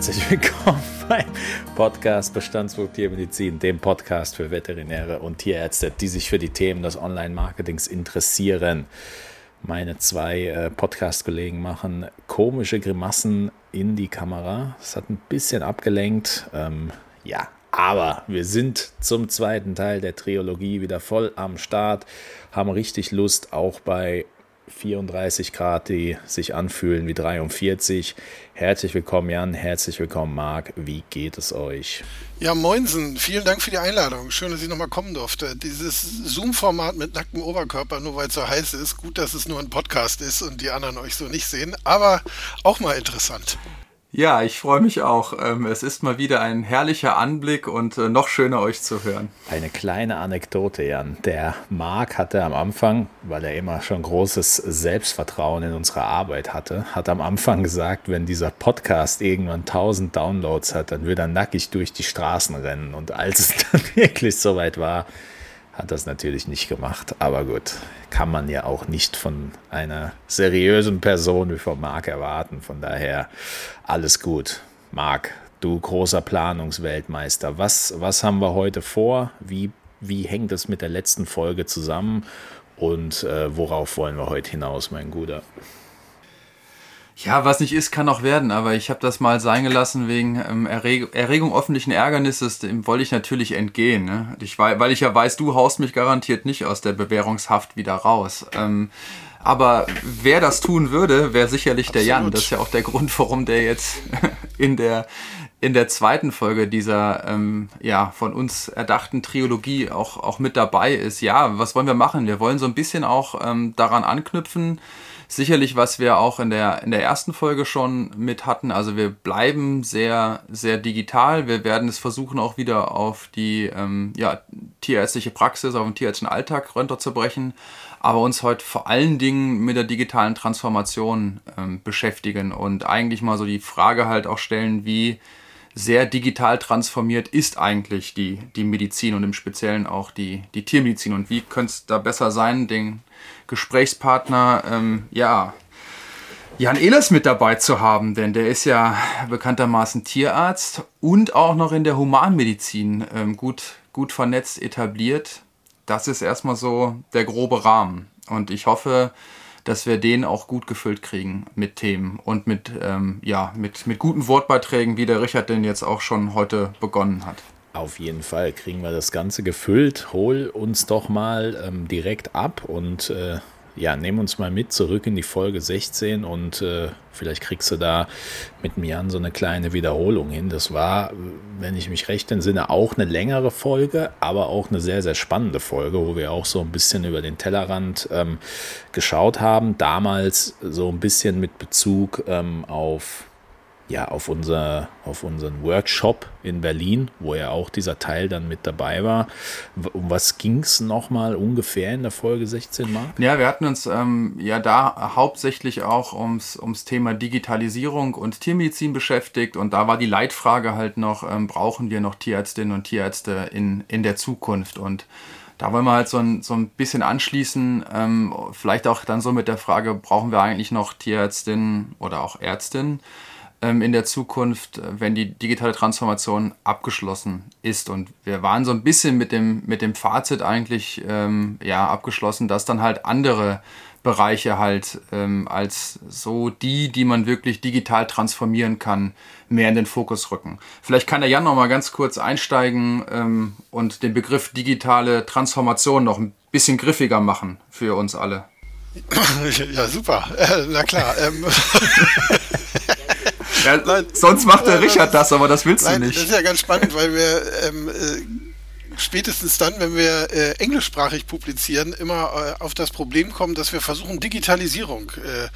herzlich willkommen beim Podcast Bestandsbuch Tiermedizin, dem Podcast für Veterinäre und Tierärzte, die sich für die Themen des Online-Marketings interessieren. Meine zwei äh, Podcast-Kollegen machen komische Grimassen in die Kamera. Es hat ein bisschen abgelenkt. Ähm, ja, aber wir sind zum zweiten Teil der Trilogie wieder voll am Start, haben richtig Lust, auch bei 34 Grad, die sich anfühlen wie 43. Herzlich willkommen, Jan. Herzlich willkommen, Marc. Wie geht es euch? Ja, moinsen. Vielen Dank für die Einladung. Schön, dass ich nochmal kommen durfte. Dieses Zoom-Format mit nacktem Oberkörper, nur weil es so heiß ist. Gut, dass es nur ein Podcast ist und die anderen euch so nicht sehen. Aber auch mal interessant. Ja, ich freue mich auch. Ähm, es ist mal wieder ein herrlicher Anblick und äh, noch schöner euch zu hören. Eine kleine Anekdote, Jan. Der Marc hatte am Anfang, weil er immer schon großes Selbstvertrauen in unsere Arbeit hatte, hat am Anfang gesagt, wenn dieser Podcast irgendwann 1000 Downloads hat, dann würde er nackig durch die Straßen rennen. Und als es dann wirklich soweit war, hat das natürlich nicht gemacht. Aber gut, kann man ja auch nicht von einer seriösen Person wie von Marc erwarten. Von daher alles gut. Marc, du großer Planungsweltmeister, was, was haben wir heute vor? Wie, wie hängt es mit der letzten Folge zusammen? Und äh, worauf wollen wir heute hinaus, mein Guter? Ja, was nicht ist, kann auch werden, aber ich habe das mal sein gelassen wegen ähm, Erreg Erregung öffentlichen Ärgernisses, dem wollte ich natürlich entgehen. Ne? Ich, weil ich ja weiß, du haust mich garantiert nicht aus der Bewährungshaft wieder raus. Ähm, aber wer das tun würde, wäre sicherlich Absolut. der Jan. Das ist ja auch der Grund, warum der jetzt in der, in der zweiten Folge dieser ähm, ja, von uns erdachten Trilogie auch, auch mit dabei ist. Ja, was wollen wir machen? Wir wollen so ein bisschen auch ähm, daran anknüpfen, sicherlich, was wir auch in der, in der ersten Folge schon mit hatten. Also wir bleiben sehr, sehr digital. Wir werden es versuchen, auch wieder auf die ähm, ja, tierärztliche Praxis, auf den tierärztlichen Alltag runterzubrechen, aber uns heute vor allen Dingen mit der digitalen Transformation ähm, beschäftigen und eigentlich mal so die Frage halt auch stellen, wie sehr digital transformiert ist eigentlich die, die Medizin und im Speziellen auch die, die Tiermedizin und wie könnte es da besser sein, den Gesprächspartner, ähm, ja, Jan Ehlers mit dabei zu haben, denn der ist ja bekanntermaßen Tierarzt und auch noch in der Humanmedizin ähm, gut, gut vernetzt etabliert. Das ist erstmal so der grobe Rahmen. Und ich hoffe, dass wir den auch gut gefüllt kriegen mit Themen und mit, ähm, ja, mit, mit guten Wortbeiträgen, wie der Richard denn jetzt auch schon heute begonnen hat. Auf jeden Fall kriegen wir das Ganze gefüllt. Hol uns doch mal ähm, direkt ab und äh, ja, nehmen uns mal mit zurück in die Folge 16 und äh, vielleicht kriegst du da mit mir an so eine kleine Wiederholung hin. Das war, wenn ich mich recht entsinne, auch eine längere Folge, aber auch eine sehr, sehr spannende Folge, wo wir auch so ein bisschen über den Tellerrand ähm, geschaut haben. Damals so ein bisschen mit Bezug ähm, auf ja, auf, unser, auf unseren Workshop in Berlin, wo ja auch dieser Teil dann mit dabei war. Um was ging es nochmal ungefähr in der Folge 16 Mark? Ja, wir hatten uns ähm, ja da hauptsächlich auch ums, ums Thema Digitalisierung und Tiermedizin beschäftigt und da war die Leitfrage halt noch, ähm, brauchen wir noch Tierärztinnen und Tierärzte in, in der Zukunft und da wollen wir halt so ein, so ein bisschen anschließen, ähm, vielleicht auch dann so mit der Frage, brauchen wir eigentlich noch Tierärztinnen oder auch Ärztinnen? Ähm, in der Zukunft, äh, wenn die digitale Transformation abgeschlossen ist. Und wir waren so ein bisschen mit dem, mit dem Fazit eigentlich ähm, ja, abgeschlossen, dass dann halt andere Bereiche halt ähm, als so die, die man wirklich digital transformieren kann, mehr in den Fokus rücken. Vielleicht kann der Jan noch mal ganz kurz einsteigen ähm, und den Begriff digitale Transformation noch ein bisschen griffiger machen für uns alle. Ja, super. Äh, na klar. Ja, nein, sonst macht der Richard das, aber das willst nein, du nicht. Das ist ja ganz spannend, weil wir ähm, äh, spätestens dann, wenn wir äh, englischsprachig publizieren, immer äh, auf das Problem kommen, dass wir versuchen, Digitalisierung äh,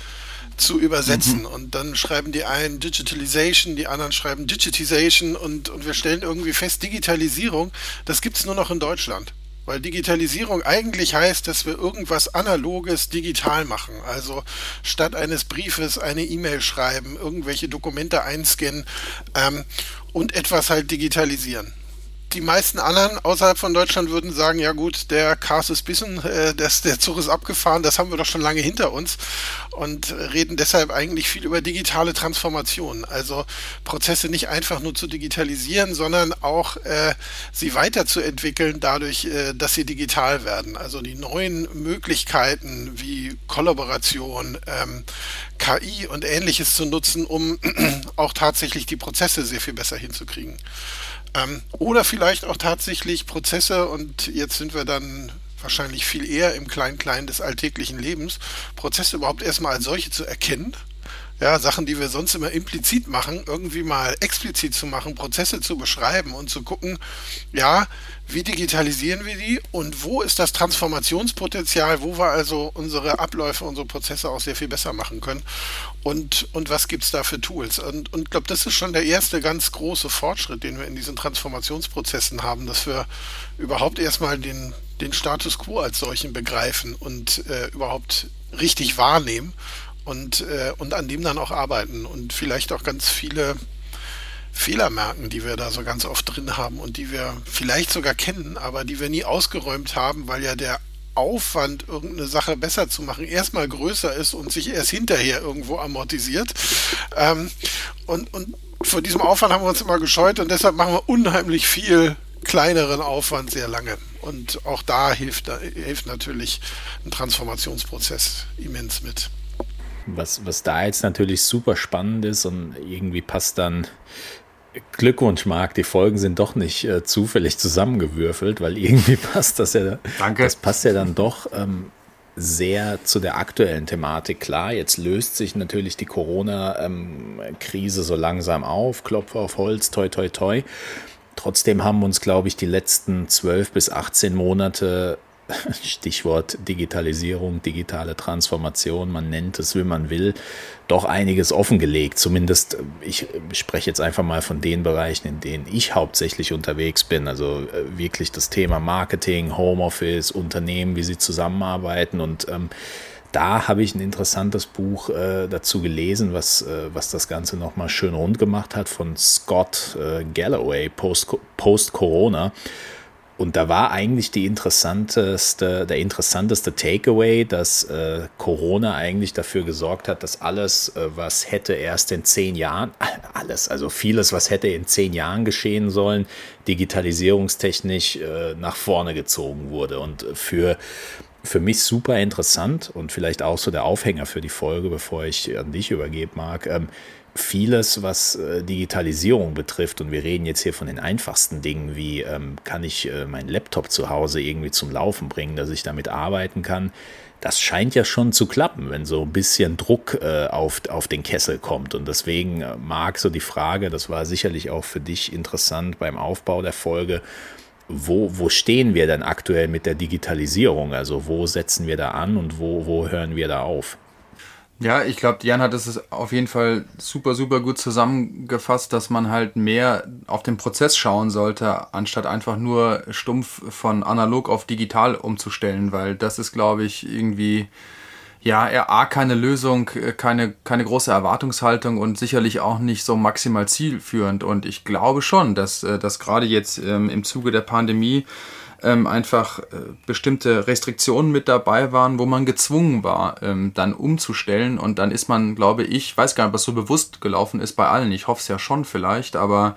zu übersetzen. Mhm. Und dann schreiben die einen Digitalization, die anderen schreiben Digitization und, und wir stellen irgendwie fest, Digitalisierung, das gibt es nur noch in Deutschland. Weil Digitalisierung eigentlich heißt, dass wir irgendwas Analoges digital machen. Also statt eines Briefes eine E-Mail schreiben, irgendwelche Dokumente einscannen ähm, und etwas halt digitalisieren. Die meisten anderen außerhalb von Deutschland würden sagen, ja gut, der Cars ist bissen, äh, der Zug ist abgefahren, das haben wir doch schon lange hinter uns und reden deshalb eigentlich viel über digitale Transformation. Also Prozesse nicht einfach nur zu digitalisieren, sondern auch äh, sie weiterzuentwickeln dadurch, äh, dass sie digital werden. Also die neuen Möglichkeiten wie Kollaboration, ähm, KI und ähnliches zu nutzen, um auch tatsächlich die Prozesse sehr viel besser hinzukriegen. Ähm, oder vielleicht auch tatsächlich Prozesse, und jetzt sind wir dann wahrscheinlich viel eher im Klein-Klein des alltäglichen Lebens, Prozesse überhaupt erstmal als solche zu erkennen ja, Sachen, die wir sonst immer implizit machen, irgendwie mal explizit zu machen, Prozesse zu beschreiben und zu gucken, ja, wie digitalisieren wir die und wo ist das Transformationspotenzial, wo wir also unsere Abläufe, unsere Prozesse auch sehr viel besser machen können und, und was gibt es da für Tools. Und ich glaube, das ist schon der erste ganz große Fortschritt, den wir in diesen Transformationsprozessen haben, dass wir überhaupt erstmal den, den Status quo als solchen begreifen und äh, überhaupt richtig wahrnehmen und, äh, und an dem dann auch arbeiten und vielleicht auch ganz viele Fehler merken, die wir da so ganz oft drin haben und die wir vielleicht sogar kennen, aber die wir nie ausgeräumt haben, weil ja der Aufwand, irgendeine Sache besser zu machen, erstmal größer ist und sich erst hinterher irgendwo amortisiert. Ähm, und, und vor diesem Aufwand haben wir uns immer gescheut und deshalb machen wir unheimlich viel kleineren Aufwand sehr lange. Und auch da hilft, hilft natürlich ein Transformationsprozess immens mit. Was, was da jetzt natürlich super spannend ist und irgendwie passt dann Glückwunsch, Marc. Die Folgen sind doch nicht äh, zufällig zusammengewürfelt, weil irgendwie passt das ja. Danke. Das passt ja dann doch ähm, sehr zu der aktuellen Thematik. Klar, jetzt löst sich natürlich die Corona-Krise ähm, so langsam auf. Klopfe auf Holz, toi, toi, toi. Trotzdem haben uns, glaube ich, die letzten 12 bis 18 Monate Stichwort Digitalisierung, digitale Transformation, man nennt es, wie man will, doch einiges offengelegt. Zumindest, ich spreche jetzt einfach mal von den Bereichen, in denen ich hauptsächlich unterwegs bin. Also äh, wirklich das Thema Marketing, Homeoffice, Unternehmen, wie sie zusammenarbeiten. Und ähm, da habe ich ein interessantes Buch äh, dazu gelesen, was, äh, was das Ganze nochmal schön rund gemacht hat von Scott äh, Galloway, Post-Corona. post corona und da war eigentlich die interessanteste, der interessanteste Takeaway, dass äh, Corona eigentlich dafür gesorgt hat, dass alles, äh, was hätte erst in zehn Jahren, alles, also vieles, was hätte in zehn Jahren geschehen sollen, digitalisierungstechnisch äh, nach vorne gezogen wurde. Und für, für mich super interessant und vielleicht auch so der Aufhänger für die Folge, bevor ich an dich übergebe, Marc. Ähm, vieles, was äh, Digitalisierung betrifft, und wir reden jetzt hier von den einfachsten Dingen, wie ähm, kann ich äh, meinen Laptop zu Hause irgendwie zum Laufen bringen, dass ich damit arbeiten kann, das scheint ja schon zu klappen, wenn so ein bisschen Druck äh, auf, auf den Kessel kommt. Und deswegen äh, mag so die Frage, das war sicherlich auch für dich interessant beim Aufbau der Folge, wo, wo stehen wir denn aktuell mit der Digitalisierung? Also wo setzen wir da an und wo, wo hören wir da auf? Ja, ich glaube, Jan hat es auf jeden Fall super, super gut zusammengefasst, dass man halt mehr auf den Prozess schauen sollte, anstatt einfach nur stumpf von analog auf digital umzustellen, weil das ist, glaube ich, irgendwie, ja, eher A, keine Lösung, keine, keine große Erwartungshaltung und sicherlich auch nicht so maximal zielführend. Und ich glaube schon, dass, äh, dass gerade jetzt ähm, im Zuge der Pandemie ähm, einfach äh, bestimmte Restriktionen mit dabei waren, wo man gezwungen war, ähm, dann umzustellen. Und dann ist man, glaube ich, weiß gar nicht, das so bewusst gelaufen ist bei allen. Ich hoffe es ja schon vielleicht, aber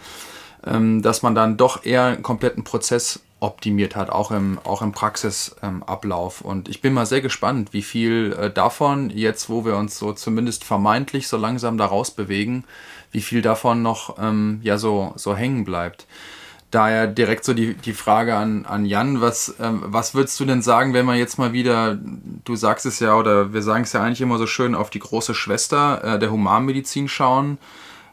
dass man dann doch eher einen kompletten Prozess optimiert hat, auch im, auch im Praxisablauf. und ich bin mal sehr gespannt, wie viel äh, davon, jetzt wo wir uns so zumindest vermeintlich so langsam daraus bewegen, wie viel davon noch ähm, ja so, so hängen bleibt daher direkt so die, die Frage an, an Jan, was, ähm, was würdest du denn sagen, wenn man jetzt mal wieder, du sagst es ja, oder wir sagen es ja eigentlich immer so schön, auf die große Schwester äh, der Humanmedizin schauen?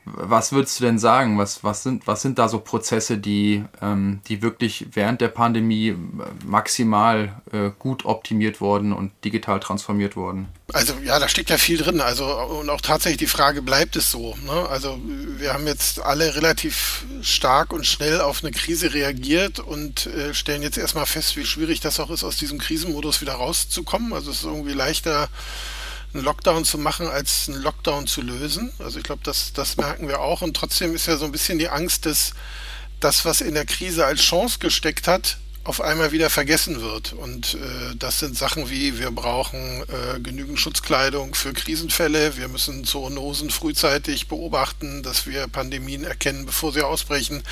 Was würdest du denn sagen? Was, was, sind, was sind da so Prozesse, die, ähm, die wirklich während der Pandemie maximal äh, gut optimiert wurden und digital transformiert wurden? Also ja, da steckt ja viel drin. Also und auch tatsächlich die Frage, bleibt es so? Ne? Also wir haben jetzt alle relativ stark und schnell auf eine Krise reagiert und äh, stellen jetzt erstmal fest, wie schwierig das auch ist, aus diesem Krisenmodus wieder rauszukommen. Also es ist irgendwie leichter einen Lockdown zu machen, als einen Lockdown zu lösen. Also ich glaube, das, das merken wir auch. Und trotzdem ist ja so ein bisschen die Angst, dass, das, was in der Krise als Chance gesteckt hat, auf einmal wieder vergessen wird. Und äh, das sind Sachen wie, wir brauchen äh, genügend Schutzkleidung für Krisenfälle, wir müssen Zoonosen frühzeitig beobachten, dass wir Pandemien erkennen, bevor sie ausbrechen.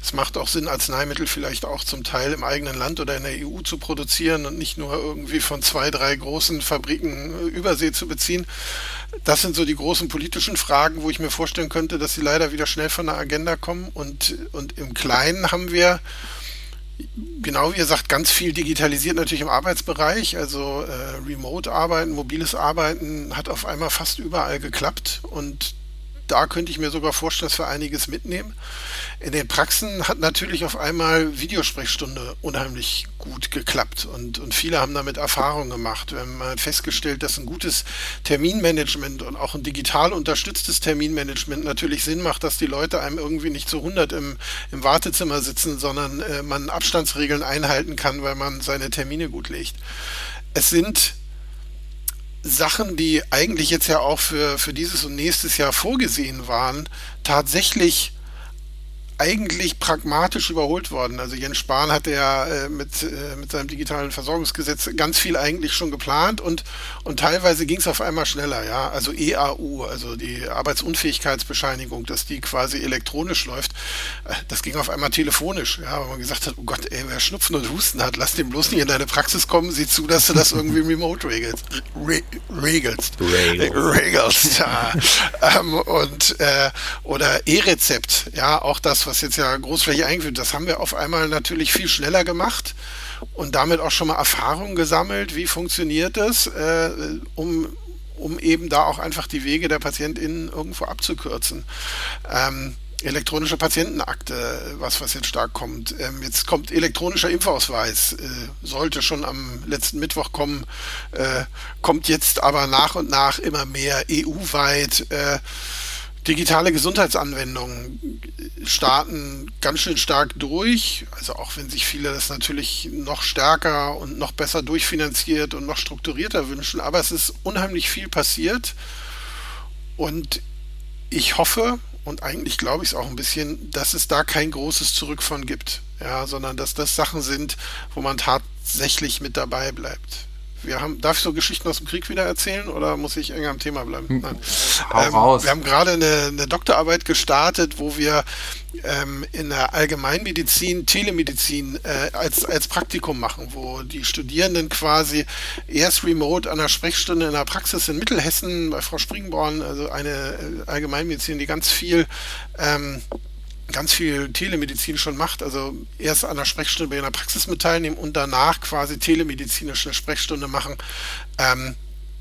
Es macht auch Sinn, Arzneimittel vielleicht auch zum Teil im eigenen Land oder in der EU zu produzieren und nicht nur irgendwie von zwei, drei großen Fabriken äh, Übersee zu beziehen. Das sind so die großen politischen Fragen, wo ich mir vorstellen könnte, dass sie leider wieder schnell von der Agenda kommen. Und, und im Kleinen haben wir genau wie ihr sagt, ganz viel digitalisiert natürlich im Arbeitsbereich. Also äh, Remote-Arbeiten, mobiles Arbeiten hat auf einmal fast überall geklappt und da könnte ich mir sogar vorstellen, dass wir einiges mitnehmen. In den Praxen hat natürlich auf einmal Videosprechstunde unheimlich gut geklappt und, und viele haben damit Erfahrungen gemacht. Wir haben festgestellt, dass ein gutes Terminmanagement und auch ein digital unterstütztes Terminmanagement natürlich Sinn macht, dass die Leute einem irgendwie nicht zu 100 im, im Wartezimmer sitzen, sondern äh, man Abstandsregeln einhalten kann, weil man seine Termine gut legt. Es sind Sachen, die eigentlich jetzt ja auch für, für dieses und nächstes Jahr vorgesehen waren, tatsächlich eigentlich pragmatisch überholt worden. Also Jens Spahn hatte ja äh, mit, äh, mit seinem digitalen Versorgungsgesetz ganz viel eigentlich schon geplant und, und teilweise ging es auf einmal schneller, ja. Also EAU, also die Arbeitsunfähigkeitsbescheinigung, dass die quasi elektronisch läuft, äh, das ging auf einmal telefonisch, ja, weil man gesagt hat, oh Gott, ey, wer Schnupfen und Husten hat, lass den bloß nicht in deine Praxis kommen, sieh zu, dass du das irgendwie remote regelst. Re regelst. Regelst. regelst ja. ähm, und äh, oder E-Rezept, ja, auch das, was jetzt ja großflächig eingeführt, das haben wir auf einmal natürlich viel schneller gemacht und damit auch schon mal Erfahrungen gesammelt, wie funktioniert das, äh, um, um eben da auch einfach die Wege der PatientInnen irgendwo abzukürzen. Ähm, elektronische Patientenakte, was, was jetzt stark kommt. Ähm, jetzt kommt elektronischer Impfausweis, äh, sollte schon am letzten Mittwoch kommen, äh, kommt jetzt aber nach und nach immer mehr EU-weit. Äh, digitale Gesundheitsanwendungen starten ganz schön stark durch. Also auch wenn sich viele das natürlich noch stärker und noch besser durchfinanziert und noch strukturierter wünschen. Aber es ist unheimlich viel passiert. Und ich hoffe, und eigentlich glaube ich es auch ein bisschen, dass es da kein großes Zurück von gibt. Ja, sondern dass das Sachen sind, wo man tatsächlich mit dabei bleibt wir haben, darf ich so Geschichten aus dem Krieg wieder erzählen oder muss ich enger am Thema bleiben? Hm. Nein. Hau ähm, raus. Wir haben gerade eine, eine, Doktorarbeit gestartet, wo wir ähm, in der Allgemeinmedizin Telemedizin äh, als, als Praktikum machen, wo die Studierenden quasi erst remote an der Sprechstunde in der Praxis in Mittelhessen bei Frau Springborn, also eine äh, Allgemeinmedizin, die ganz viel ähm, ganz viel Telemedizin schon macht, also erst an der Sprechstunde bei einer Praxis mit teilnehmen und danach quasi telemedizinische Sprechstunde machen ähm,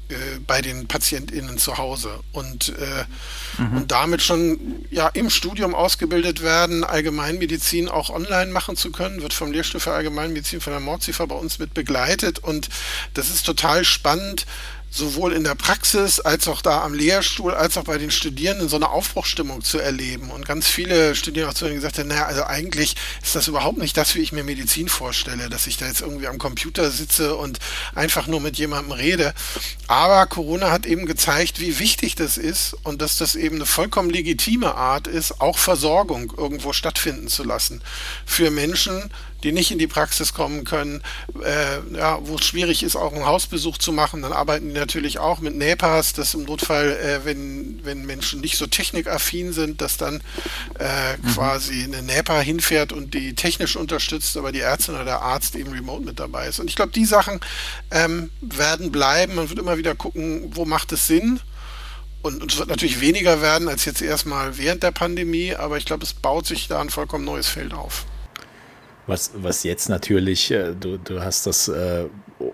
äh, bei den PatientInnen zu Hause und, äh, mhm. und damit schon ja im Studium ausgebildet werden, Allgemeinmedizin auch online machen zu können, wird vom Lehrstuhl für Allgemeinmedizin von der Mordziffer bei uns mit begleitet und das ist total spannend, sowohl in der Praxis als auch da am Lehrstuhl, als auch bei den Studierenden so eine Aufbruchstimmung zu erleben. Und ganz viele Studierende mir gesagt haben, naja, also eigentlich ist das überhaupt nicht das, wie ich mir Medizin vorstelle, dass ich da jetzt irgendwie am Computer sitze und einfach nur mit jemandem rede. Aber Corona hat eben gezeigt, wie wichtig das ist und dass das eben eine vollkommen legitime Art ist, auch Versorgung irgendwo stattfinden zu lassen. Für Menschen, die nicht in die Praxis kommen können, äh, ja, wo es schwierig ist, auch einen Hausbesuch zu machen. Dann arbeiten die natürlich auch mit NEPAs, dass im Notfall, äh, wenn, wenn Menschen nicht so technikaffin sind, dass dann äh, mhm. quasi eine NEPA hinfährt und die technisch unterstützt, aber die Ärztin oder der Arzt eben remote mit dabei ist. Und ich glaube, die Sachen ähm, werden bleiben. Man wird immer wieder gucken, wo macht es Sinn. Und, und es wird natürlich weniger werden als jetzt erstmal während der Pandemie, aber ich glaube, es baut sich da ein vollkommen neues Feld auf. Was, was jetzt natürlich, äh, du, du hast das, äh,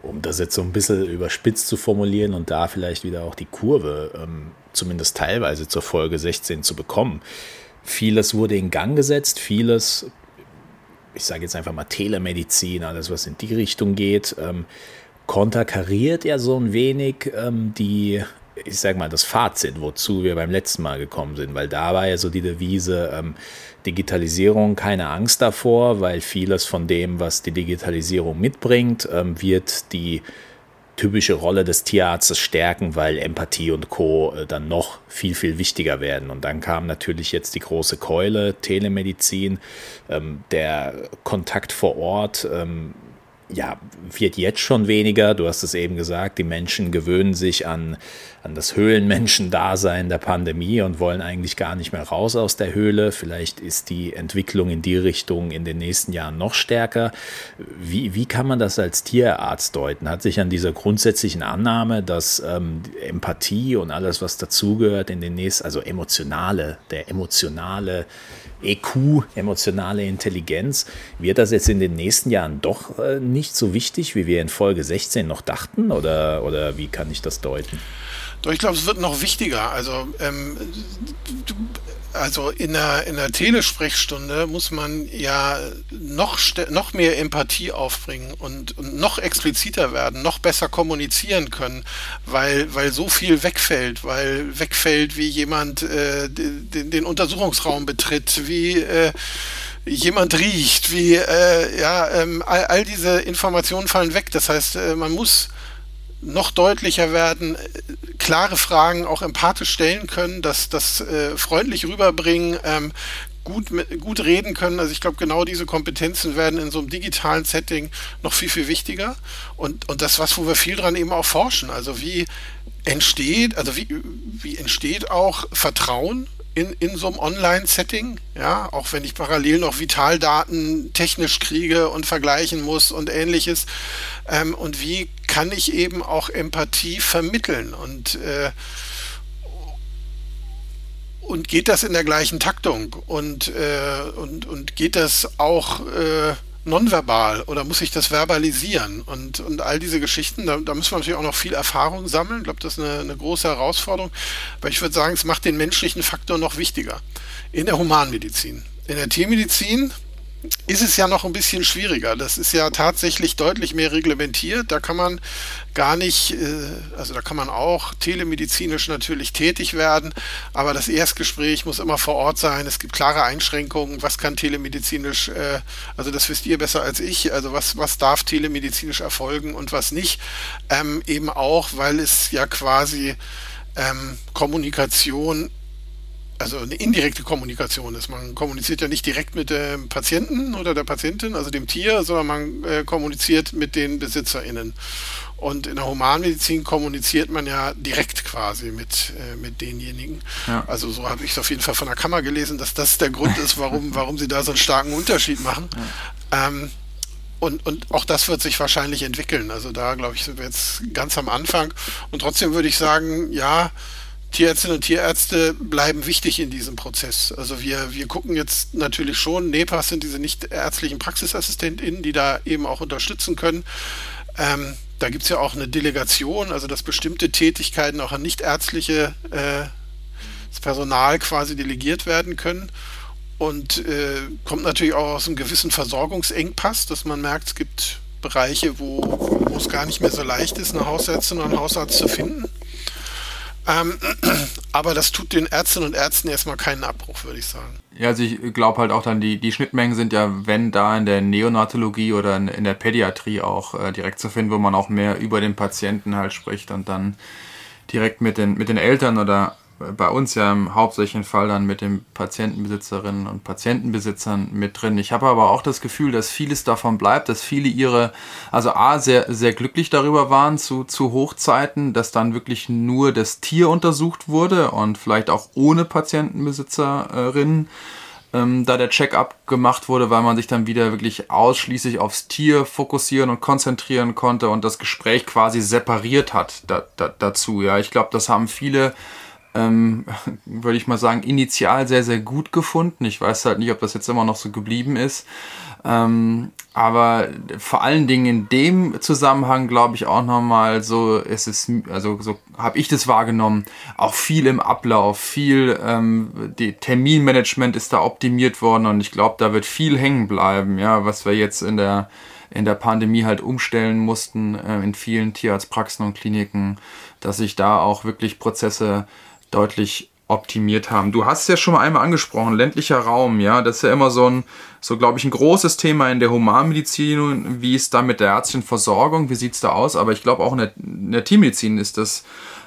um das jetzt so ein bisschen überspitzt zu formulieren und da vielleicht wieder auch die Kurve ähm, zumindest teilweise zur Folge 16 zu bekommen. Vieles wurde in Gang gesetzt, vieles, ich sage jetzt einfach mal Telemedizin, alles was in die Richtung geht, ähm, konterkariert ja so ein wenig ähm, die ich sage mal, das Fazit, wozu wir beim letzten Mal gekommen sind, weil da war ja so die Devise ähm, Digitalisierung, keine Angst davor, weil vieles von dem, was die Digitalisierung mitbringt, ähm, wird die typische Rolle des Tierarztes stärken, weil Empathie und Co. Äh, dann noch viel, viel wichtiger werden. Und dann kam natürlich jetzt die große Keule, Telemedizin, ähm, der Kontakt vor Ort. Ähm, ja, wird jetzt schon weniger. Du hast es eben gesagt, die Menschen gewöhnen sich an, an das Höhlenmenschen-Dasein der Pandemie und wollen eigentlich gar nicht mehr raus aus der Höhle. Vielleicht ist die Entwicklung in die Richtung in den nächsten Jahren noch stärker. Wie, wie kann man das als Tierarzt deuten? Hat sich an dieser grundsätzlichen Annahme, dass ähm, Empathie und alles, was dazugehört, in den nächsten, also emotionale, der emotionale EQ, emotionale Intelligenz, wird das jetzt in den nächsten Jahren doch äh, nicht so wichtig, wie wir in Folge 16 noch dachten? Oder, oder wie kann ich das deuten? Doch, ich glaube, es wird noch wichtiger. Also, ähm, du, also in der, in der Telesprechstunde muss man ja noch, noch mehr Empathie aufbringen und, und noch expliziter werden, noch besser kommunizieren können, weil, weil so viel wegfällt, weil wegfällt, wie jemand äh, den, den Untersuchungsraum betritt, wie äh, jemand riecht, wie äh, ja, ähm, all, all diese Informationen fallen weg. Das heißt, äh, man muss noch deutlicher werden, klare Fragen auch empathisch stellen können, das, das äh, freundlich rüberbringen, ähm, gut, gut reden können. Also ich glaube, genau diese Kompetenzen werden in so einem digitalen Setting noch viel, viel wichtiger. Und, und das was, wo wir viel dran eben auch forschen. Also wie entsteht, also wie, wie entsteht auch Vertrauen in, in so einem Online-Setting, ja, auch wenn ich parallel noch Vitaldaten technisch kriege und vergleichen muss und ähnliches. Ähm, und wie kann ich eben auch Empathie vermitteln und äh, und geht das in der gleichen Taktung und, äh, und, und geht das auch äh, nonverbal oder muss ich das verbalisieren? Und, und all diese Geschichten, da, da müssen wir natürlich auch noch viel Erfahrung sammeln. Ich glaube, das ist eine, eine große Herausforderung. Aber ich würde sagen, es macht den menschlichen Faktor noch wichtiger. In der Humanmedizin. In der Tiermedizin ist es ja noch ein bisschen schwieriger. Das ist ja tatsächlich deutlich mehr reglementiert. Da kann man gar nicht, äh, also da kann man auch telemedizinisch natürlich tätig werden, aber das Erstgespräch muss immer vor Ort sein. Es gibt klare Einschränkungen, was kann telemedizinisch, äh, also das wisst ihr besser als ich, also was, was darf telemedizinisch erfolgen und was nicht. Ähm, eben auch, weil es ja quasi ähm, Kommunikation also eine indirekte Kommunikation ist. Man kommuniziert ja nicht direkt mit dem Patienten oder der Patientin, also dem Tier, sondern man äh, kommuniziert mit den BesitzerInnen. Und in der Humanmedizin kommuniziert man ja direkt quasi mit, äh, mit denjenigen. Ja. Also so habe ich es auf jeden Fall von der Kammer gelesen, dass das der Grund ist, warum, warum sie da so einen starken Unterschied machen. Ja. Ähm, und, und auch das wird sich wahrscheinlich entwickeln. Also da, glaube ich, sind wir jetzt ganz am Anfang. Und trotzdem würde ich sagen, ja, Tierärztinnen und Tierärzte bleiben wichtig in diesem Prozess. Also wir, wir gucken jetzt natürlich schon, NEPAs sind diese nicht ärztlichen PraxisassistentInnen, die da eben auch unterstützen können. Ähm, da gibt es ja auch eine Delegation, also dass bestimmte Tätigkeiten auch an nichtärztliche äh, Personal quasi delegiert werden können. Und äh, kommt natürlich auch aus einem gewissen Versorgungsengpass, dass man merkt, es gibt Bereiche, wo, wo es gar nicht mehr so leicht ist, eine Hausärztin oder einen Hausarzt zu finden. Ähm, aber das tut den Ärztinnen und Ärzten erstmal keinen Abbruch, würde ich sagen. Ja, also ich glaube halt auch dann, die, die Schnittmengen sind ja, wenn da in der Neonatologie oder in, in der Pädiatrie auch äh, direkt zu finden, wo man auch mehr über den Patienten halt spricht und dann direkt mit den, mit den Eltern oder bei uns ja im hauptsächlichen Fall dann mit den Patientenbesitzerinnen und Patientenbesitzern mit drin. Ich habe aber auch das Gefühl, dass vieles davon bleibt, dass viele ihre, also A, sehr, sehr glücklich darüber waren zu, zu Hochzeiten, dass dann wirklich nur das Tier untersucht wurde und vielleicht auch ohne Patientenbesitzerinnen ähm, da der Check-up gemacht wurde, weil man sich dann wieder wirklich ausschließlich aufs Tier fokussieren und konzentrieren konnte und das Gespräch quasi separiert hat da, da, dazu. Ja, ich glaube, das haben viele ähm, würde ich mal sagen, initial sehr, sehr gut gefunden. Ich weiß halt nicht, ob das jetzt immer noch so geblieben ist. Ähm, aber vor allen Dingen in dem Zusammenhang glaube ich auch nochmal so, es ist, also so habe ich das wahrgenommen, auch viel im Ablauf, viel ähm, die Terminmanagement ist da optimiert worden und ich glaube, da wird viel hängen bleiben, ja, was wir jetzt in der in der Pandemie halt umstellen mussten äh, in vielen Tierarztpraxen und Kliniken, dass sich da auch wirklich Prozesse deutlich optimiert haben. Du hast es ja schon mal einmal angesprochen, ländlicher Raum, ja, das ist ja immer so ein, so glaube ich, ein großes Thema in der Humanmedizin. Wie ist da mit der ärztlichen Versorgung? Wie sieht es da aus? Aber ich glaube auch in der, in der Tiermedizin ist das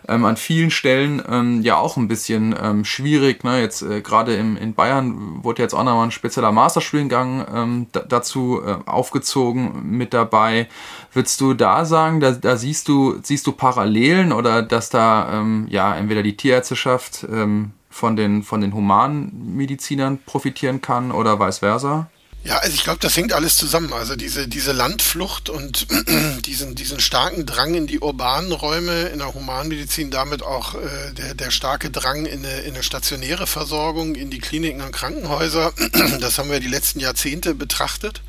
ähm, an vielen Stellen ähm, ja auch ein bisschen ähm, schwierig. Ne? Jetzt äh, gerade in Bayern wurde jetzt auch nochmal ein spezieller Masterstudiengang ähm, dazu äh, aufgezogen mit dabei. Würdest du da sagen, da, da siehst du siehst du Parallelen oder dass da ähm, ja entweder die Tierärzteschaft ähm, von den von den Humanmedizinern profitieren kann oder vice versa? Ja, also ich glaube, das hängt alles zusammen. Also diese, diese Landflucht und diesen, diesen starken Drang in die urbanen Räume in der Humanmedizin, damit auch äh, der, der starke Drang in eine, in eine stationäre Versorgung, in die Kliniken und Krankenhäuser, das haben wir die letzten Jahrzehnte betrachtet.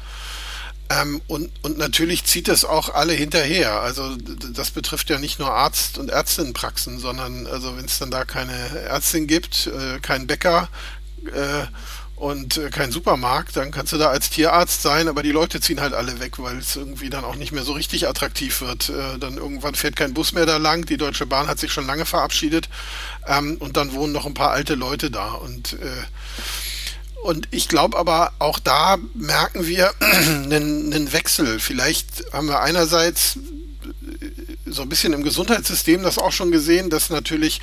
Ähm, und, und natürlich zieht es auch alle hinterher. Also das betrifft ja nicht nur Arzt- und Ärztinnenpraxen, sondern also wenn es dann da keine Ärztin gibt, äh, keinen Bäcker, äh, und äh, kein Supermarkt, dann kannst du da als Tierarzt sein, aber die Leute ziehen halt alle weg, weil es irgendwie dann auch nicht mehr so richtig attraktiv wird. Äh, dann irgendwann fährt kein Bus mehr da lang, die Deutsche Bahn hat sich schon lange verabschiedet ähm, und dann wohnen noch ein paar alte Leute da und äh, und ich glaube aber, auch da merken wir einen, einen Wechsel. Vielleicht haben wir einerseits äh, so ein bisschen im Gesundheitssystem das auch schon gesehen, dass natürlich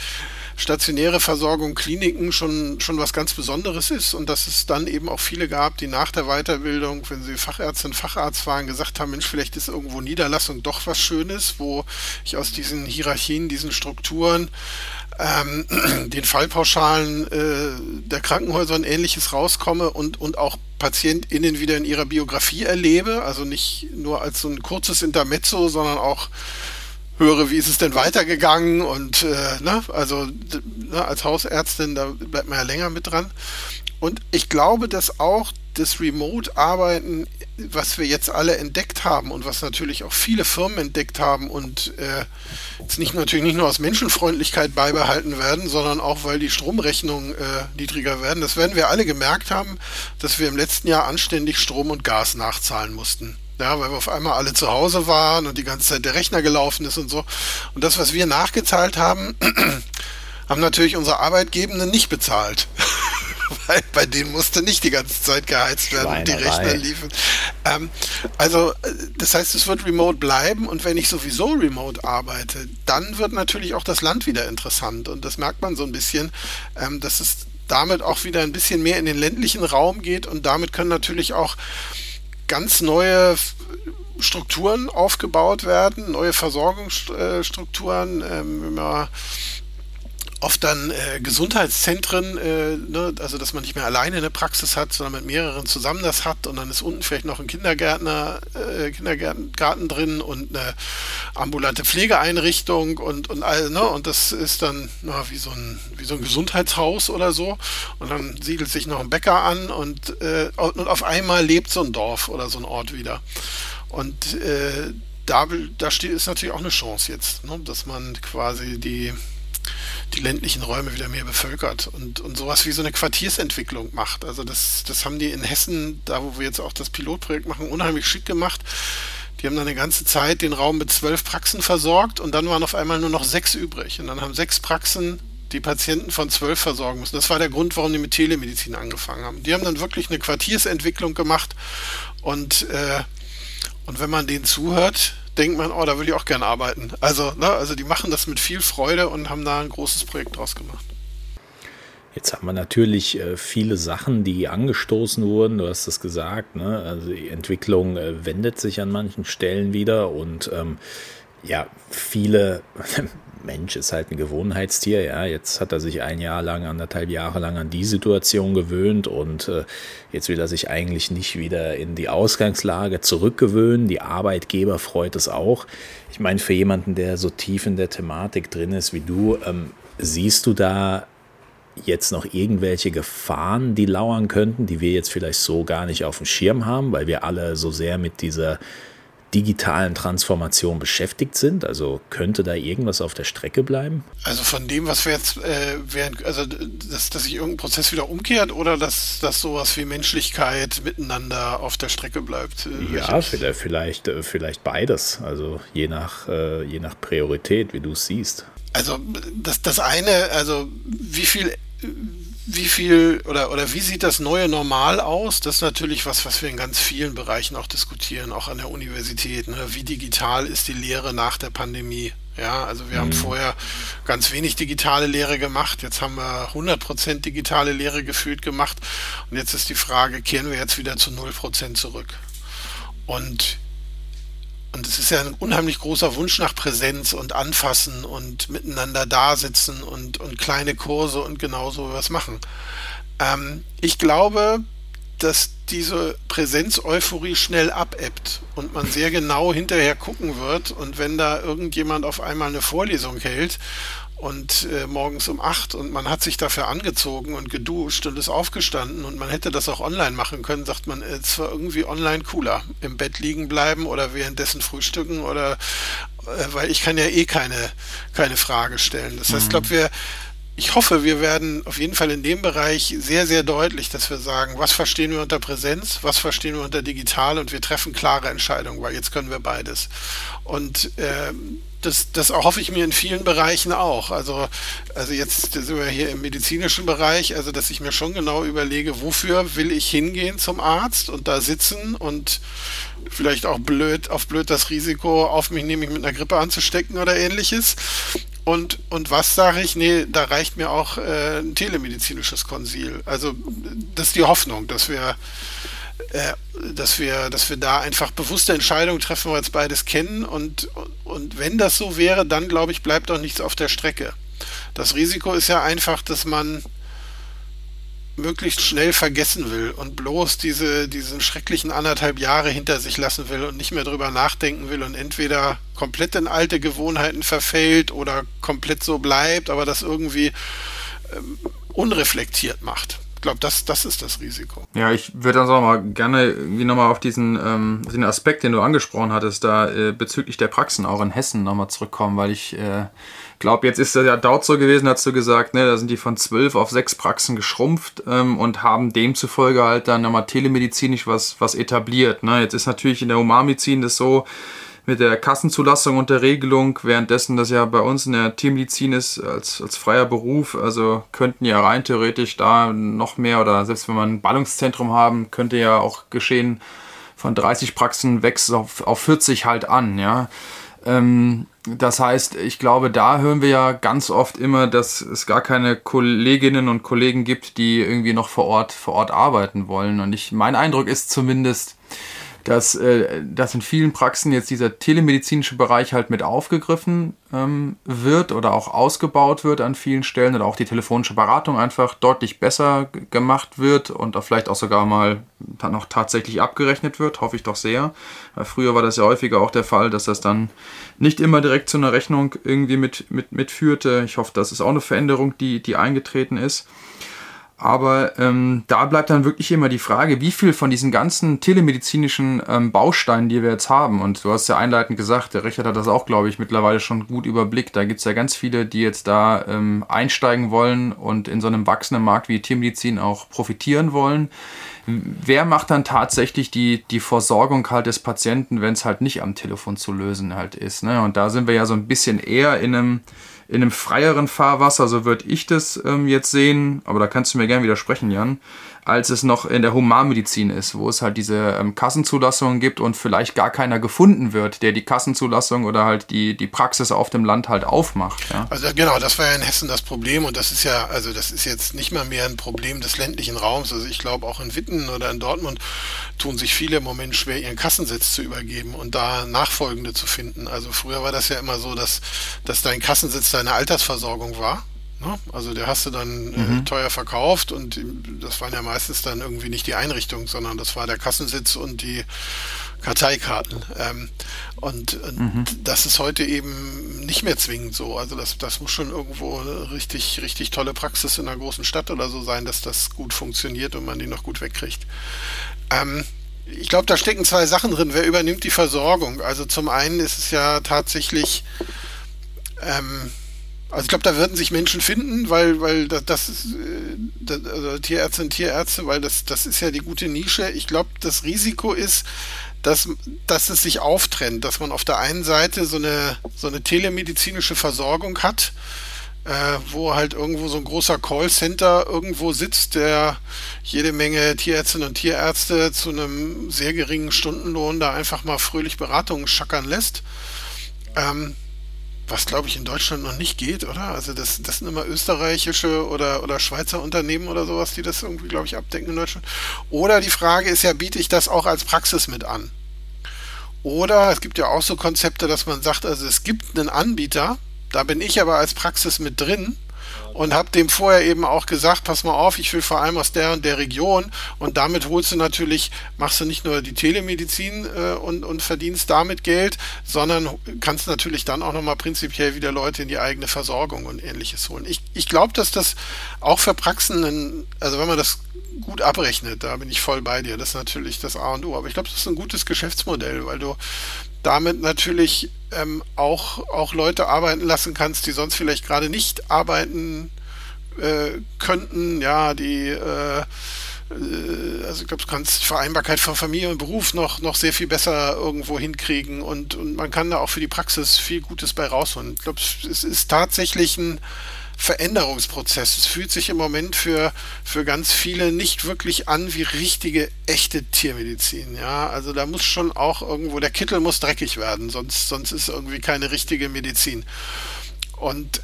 stationäre Versorgung, Kliniken schon, schon was ganz Besonderes ist. Und dass es dann eben auch viele gab, die nach der Weiterbildung, wenn sie Fachärztin, Facharzt waren, gesagt haben, Mensch, vielleicht ist irgendwo Niederlassung doch was Schönes, wo ich aus diesen Hierarchien, diesen Strukturen ähm, den Fallpauschalen äh, der Krankenhäuser und ähnliches rauskomme und, und auch PatientInnen wieder in ihrer Biografie erlebe, also nicht nur als so ein kurzes Intermezzo, sondern auch höre, wie ist es denn weitergegangen und äh, ne, also ne, als Hausärztin, da bleibt man ja länger mit dran. Und ich glaube, dass auch das Remote-Arbeiten, was wir jetzt alle entdeckt haben und was natürlich auch viele Firmen entdeckt haben und äh, jetzt nicht natürlich nicht nur aus Menschenfreundlichkeit beibehalten werden, sondern auch weil die Stromrechnungen äh, niedriger werden. Das werden wir alle gemerkt haben, dass wir im letzten Jahr anständig Strom und Gas nachzahlen mussten. Ja, weil wir auf einmal alle zu Hause waren und die ganze Zeit der Rechner gelaufen ist und so. Und das, was wir nachgezahlt haben, haben natürlich unsere Arbeitgebenden nicht bezahlt. weil bei denen musste nicht die ganze Zeit geheizt werden und die Rechner liefen. Ähm, also, äh, das heißt, es wird remote bleiben und wenn ich sowieso remote arbeite, dann wird natürlich auch das Land wieder interessant und das merkt man so ein bisschen, ähm, dass es damit auch wieder ein bisschen mehr in den ländlichen Raum geht und damit können natürlich auch ganz neue Strukturen aufgebaut werden, neue Versorgungsstrukturen. Ähm, oft dann äh, Gesundheitszentren, äh, ne, also dass man nicht mehr alleine eine Praxis hat, sondern mit mehreren zusammen das hat und dann ist unten vielleicht noch ein Kindergärtner, äh, Kindergarten drin und eine ambulante Pflegeeinrichtung und und all, ne, und das ist dann na, wie so ein wie so ein Gesundheitshaus oder so. Und dann siedelt sich noch ein Bäcker an und äh, und auf einmal lebt so ein Dorf oder so ein Ort wieder. Und äh, da, da steht, ist natürlich auch eine Chance jetzt, ne, dass man quasi die die ländlichen Räume wieder mehr bevölkert und, und sowas wie so eine Quartiersentwicklung macht. Also das, das haben die in Hessen, da wo wir jetzt auch das Pilotprojekt machen, unheimlich schick gemacht. Die haben dann eine ganze Zeit den Raum mit zwölf Praxen versorgt und dann waren auf einmal nur noch sechs übrig. Und dann haben sechs Praxen die Patienten von zwölf versorgen müssen. Das war der Grund, warum die mit Telemedizin angefangen haben. Die haben dann wirklich eine Quartiersentwicklung gemacht und, äh, und wenn man denen zuhört, denkt man, oh, da will ich auch gerne arbeiten. Also, ne, also die machen das mit viel Freude und haben da ein großes Projekt draus gemacht. Jetzt haben wir natürlich äh, viele Sachen, die angestoßen wurden. Du hast es gesagt. Ne? Also die Entwicklung äh, wendet sich an manchen Stellen wieder und ähm, ja, viele Mensch ist halt ein Gewohnheitstier, ja. Jetzt hat er sich ein Jahr lang, anderthalb Jahre lang an die Situation gewöhnt und äh, jetzt will er sich eigentlich nicht wieder in die Ausgangslage zurückgewöhnen. Die Arbeitgeber freut es auch. Ich meine, für jemanden, der so tief in der Thematik drin ist wie du, ähm, siehst du da jetzt noch irgendwelche Gefahren, die lauern könnten, die wir jetzt vielleicht so gar nicht auf dem Schirm haben, weil wir alle so sehr mit dieser digitalen Transformation beschäftigt sind? Also könnte da irgendwas auf der Strecke bleiben? Also von dem, was wir jetzt äh, während, also dass, dass sich irgendein Prozess wieder umkehrt oder dass, dass sowas wie Menschlichkeit miteinander auf der Strecke bleibt? Äh, ja, vielleicht, vielleicht, äh, vielleicht beides. Also je nach, äh, je nach Priorität, wie du es siehst. Also das, das eine, also wie viel wie viel oder, oder wie sieht das neue Normal aus? Das ist natürlich was, was wir in ganz vielen Bereichen auch diskutieren, auch an der Universität. Ne? Wie digital ist die Lehre nach der Pandemie? Ja, also wir mhm. haben vorher ganz wenig digitale Lehre gemacht. Jetzt haben wir 100% digitale Lehre gefühlt gemacht. Und jetzt ist die Frage, kehren wir jetzt wieder zu 0% zurück? Und und es ist ja ein unheimlich großer Wunsch nach Präsenz und Anfassen und miteinander dasitzen und, und kleine Kurse und genauso was machen. Ähm, ich glaube, dass diese Präsenz-Euphorie schnell abebbt und man sehr genau hinterher gucken wird. Und wenn da irgendjemand auf einmal eine Vorlesung hält und äh, morgens um acht und man hat sich dafür angezogen und geduscht und ist aufgestanden und man hätte das auch online machen können, sagt man, es war irgendwie online cooler. Im Bett liegen bleiben oder währenddessen frühstücken oder äh, weil ich kann ja eh keine, keine Frage stellen. Das heißt, ich glaube, mhm. wir ich hoffe, wir werden auf jeden Fall in dem Bereich sehr, sehr deutlich, dass wir sagen, was verstehen wir unter Präsenz, was verstehen wir unter digital und wir treffen klare Entscheidungen, weil jetzt können wir beides. Und äh, das, das hoffe ich mir in vielen Bereichen auch. Also, also jetzt sind wir hier im medizinischen Bereich, also dass ich mir schon genau überlege, wofür will ich hingehen zum Arzt und da sitzen und vielleicht auch blöd, auf blöd das Risiko auf mich nehme, mich mit einer Grippe anzustecken oder ähnliches. Und, und was sage ich? Nee, da reicht mir auch äh, ein telemedizinisches Konsil. Also das ist die Hoffnung, dass wir, äh, dass wir, dass wir da einfach bewusste Entscheidungen treffen, weil wir jetzt beides kennen. Und, und wenn das so wäre, dann glaube ich, bleibt auch nichts auf der Strecke. Das Risiko ist ja einfach, dass man möglichst schnell vergessen will und bloß diese, diesen schrecklichen anderthalb Jahre hinter sich lassen will und nicht mehr drüber nachdenken will und entweder komplett in alte Gewohnheiten verfällt oder komplett so bleibt, aber das irgendwie ähm, unreflektiert macht. Ich glaube, das, das ist das Risiko. Ja, ich würde dann auch mal gerne irgendwie nochmal auf diesen, ähm, diesen Aspekt, den du angesprochen hattest, da äh, bezüglich der Praxen auch in Hessen nochmal zurückkommen, weil ich äh, glaube, jetzt ist ja dort so gewesen, hast du gesagt, ne, da sind die von zwölf auf sechs Praxen geschrumpft ähm, und haben demzufolge halt dann nochmal telemedizinisch was, was etabliert. Ne? Jetzt ist natürlich in der Humanmedizin das so, mit der Kassenzulassung und der Regelung, währenddessen das ja bei uns in der Tiermedizin ist als, als freier Beruf, also könnten ja rein theoretisch da noch mehr oder selbst wenn wir ein Ballungszentrum haben, könnte ja auch geschehen, von 30 Praxen wächst auf, auf 40 halt an, ja. Ähm, das heißt, ich glaube, da hören wir ja ganz oft immer, dass es gar keine Kolleginnen und Kollegen gibt, die irgendwie noch vor Ort, vor Ort arbeiten wollen. Und ich, mein Eindruck ist zumindest, dass, äh, dass in vielen Praxen jetzt dieser telemedizinische Bereich halt mit aufgegriffen ähm, wird oder auch ausgebaut wird an vielen Stellen oder auch die telefonische Beratung einfach deutlich besser gemacht wird und auch vielleicht auch sogar mal dann noch tatsächlich abgerechnet wird, hoffe ich doch sehr. Weil früher war das ja häufiger auch der Fall, dass das dann nicht immer direkt zu einer Rechnung irgendwie mit, mit, mitführte. Ich hoffe, das ist auch eine Veränderung, die, die eingetreten ist. Aber ähm, da bleibt dann wirklich immer die Frage, wie viel von diesen ganzen telemedizinischen ähm, Bausteinen, die wir jetzt haben, und du hast ja einleitend gesagt, der Richard hat das auch, glaube ich, mittlerweile schon gut überblickt. Da gibt es ja ganz viele, die jetzt da ähm, einsteigen wollen und in so einem wachsenden Markt wie Tiermedizin auch profitieren wollen. Wer macht dann tatsächlich die, die Versorgung halt des Patienten, wenn es halt nicht am Telefon zu lösen halt ist? Ne? Und da sind wir ja so ein bisschen eher in einem in einem freieren Fahrwasser, so würde ich das ähm, jetzt sehen, aber da kannst du mir gerne widersprechen, Jan, als es noch in der Humanmedizin ist, wo es halt diese ähm, Kassenzulassungen gibt und vielleicht gar keiner gefunden wird, der die Kassenzulassung oder halt die, die Praxis auf dem Land halt aufmacht. Ja? Also genau, das war ja in Hessen das Problem und das ist ja, also das ist jetzt nicht mal mehr ein Problem des ländlichen Raums. Also ich glaube auch in Witten oder in Dortmund tun sich viele im Moment schwer, ihren Kassensitz zu übergeben und da Nachfolgende zu finden. Also früher war das ja immer so, dass, dass dein Kassensitz deine Altersversorgung war. Ne? Also der hast du dann äh, mhm. äh, teuer verkauft und das waren ja meistens dann irgendwie nicht die Einrichtung, sondern das war der Kassensitz und die Karteikarten. Ähm, und, und mhm. das ist heute eben nicht mehr zwingend so. Also das, das muss schon irgendwo richtig, richtig tolle Praxis in einer großen Stadt oder so sein, dass das gut funktioniert und man die noch gut wegkriegt. Ähm, ich glaube, da stecken zwei Sachen drin. Wer übernimmt die Versorgung? Also zum einen ist es ja tatsächlich ähm, Also ich glaube, da würden sich Menschen finden, weil, weil das, das ist, äh, das, also Tierärzte und Tierärzte, weil das, das ist ja die gute Nische. Ich glaube, das Risiko ist, dass, dass es sich auftrennt, dass man auf der einen Seite so eine, so eine telemedizinische Versorgung hat, äh, wo halt irgendwo so ein großer Callcenter irgendwo sitzt, der jede Menge Tierärztinnen und Tierärzte zu einem sehr geringen Stundenlohn da einfach mal fröhlich Beratungen schackern lässt. Ähm, was glaube ich in Deutschland noch nicht geht, oder? Also das, das sind immer österreichische oder, oder Schweizer Unternehmen oder sowas, die das irgendwie, glaube ich, abdecken in Deutschland. Oder die Frage ist ja, biete ich das auch als Praxis mit an? Oder es gibt ja auch so Konzepte, dass man sagt, also es gibt einen Anbieter, da bin ich aber als Praxis mit drin und habe dem vorher eben auch gesagt, pass mal auf, ich will vor allem aus der und der Region und damit holst du natürlich, machst du nicht nur die Telemedizin äh, und, und verdienst damit Geld, sondern kannst natürlich dann auch nochmal prinzipiell wieder Leute in die eigene Versorgung und ähnliches holen. Ich, ich glaube, dass das auch für Praxen, also wenn man das gut abrechnet, da bin ich voll bei dir, das ist natürlich das A und O, aber ich glaube, das ist ein gutes Geschäftsmodell, weil du damit natürlich ähm, auch, auch Leute arbeiten lassen kannst, die sonst vielleicht gerade nicht arbeiten äh, könnten, ja, die äh, äh also ich glaube, du kannst Vereinbarkeit von Familie und Beruf noch, noch sehr viel besser irgendwo hinkriegen und, und man kann da auch für die Praxis viel Gutes bei rausholen. Ich glaube, es ist tatsächlich ein, Veränderungsprozess. Es fühlt sich im Moment für, für ganz viele nicht wirklich an wie richtige, echte Tiermedizin. Ja, also da muss schon auch irgendwo, der Kittel muss dreckig werden, sonst, sonst ist irgendwie keine richtige Medizin. Und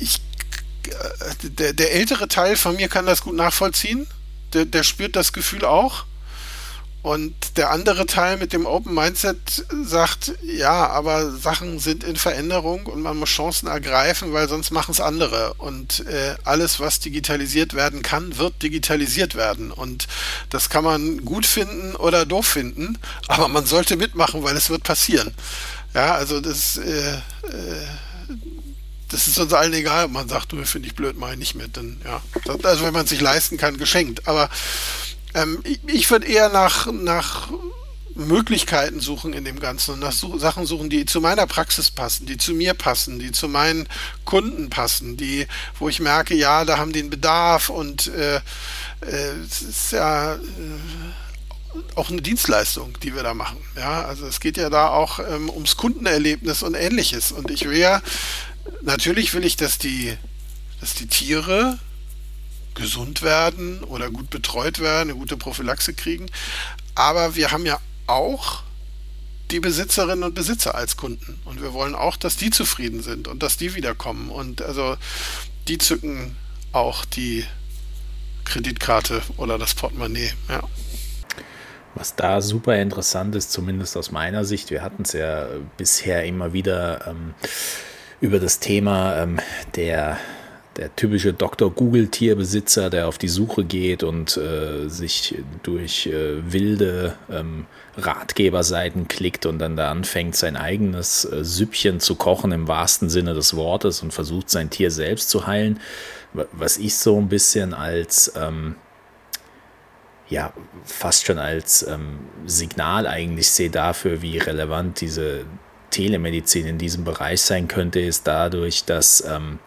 ich, der, der ältere Teil von mir kann das gut nachvollziehen. Der, der spürt das Gefühl auch. Und der andere Teil mit dem Open Mindset sagt, ja, aber Sachen sind in Veränderung und man muss Chancen ergreifen, weil sonst machen es andere. Und äh, alles, was digitalisiert werden kann, wird digitalisiert werden. Und das kann man gut finden oder doof finden, aber man sollte mitmachen, weil es wird passieren. Ja, also das, äh, äh, das ist uns allen egal, ob man sagt, du finde ich blöd, mach ich nicht mit. Denn, ja, also wenn man es sich leisten kann, geschenkt. Aber ähm, ich, ich würde eher nach, nach Möglichkeiten suchen in dem Ganzen und nach Sachen suchen, die zu meiner Praxis passen, die zu mir passen, die zu meinen Kunden passen, die, wo ich merke, ja, da haben die einen Bedarf und äh, äh, es ist ja äh, auch eine Dienstleistung, die wir da machen. Ja, also es geht ja da auch ähm, ums Kundenerlebnis und ähnliches. Und ich will ja, natürlich will ich, dass die, dass die Tiere gesund werden oder gut betreut werden, eine gute Prophylaxe kriegen. Aber wir haben ja auch die Besitzerinnen und Besitzer als Kunden. Und wir wollen auch, dass die zufrieden sind und dass die wiederkommen. Und also die zücken auch die Kreditkarte oder das Portemonnaie. Ja. Was da super interessant ist, zumindest aus meiner Sicht, wir hatten es ja bisher immer wieder ähm, über das Thema ähm, der der typische Dr. Google-Tierbesitzer, der auf die Suche geht und äh, sich durch äh, wilde ähm, Ratgeberseiten klickt und dann da anfängt, sein eigenes äh, Süppchen zu kochen im wahrsten Sinne des Wortes und versucht, sein Tier selbst zu heilen. Was ich so ein bisschen als, ähm, ja, fast schon als ähm, Signal eigentlich sehe dafür, wie relevant diese Telemedizin in diesem Bereich sein könnte, ist dadurch, dass ähm,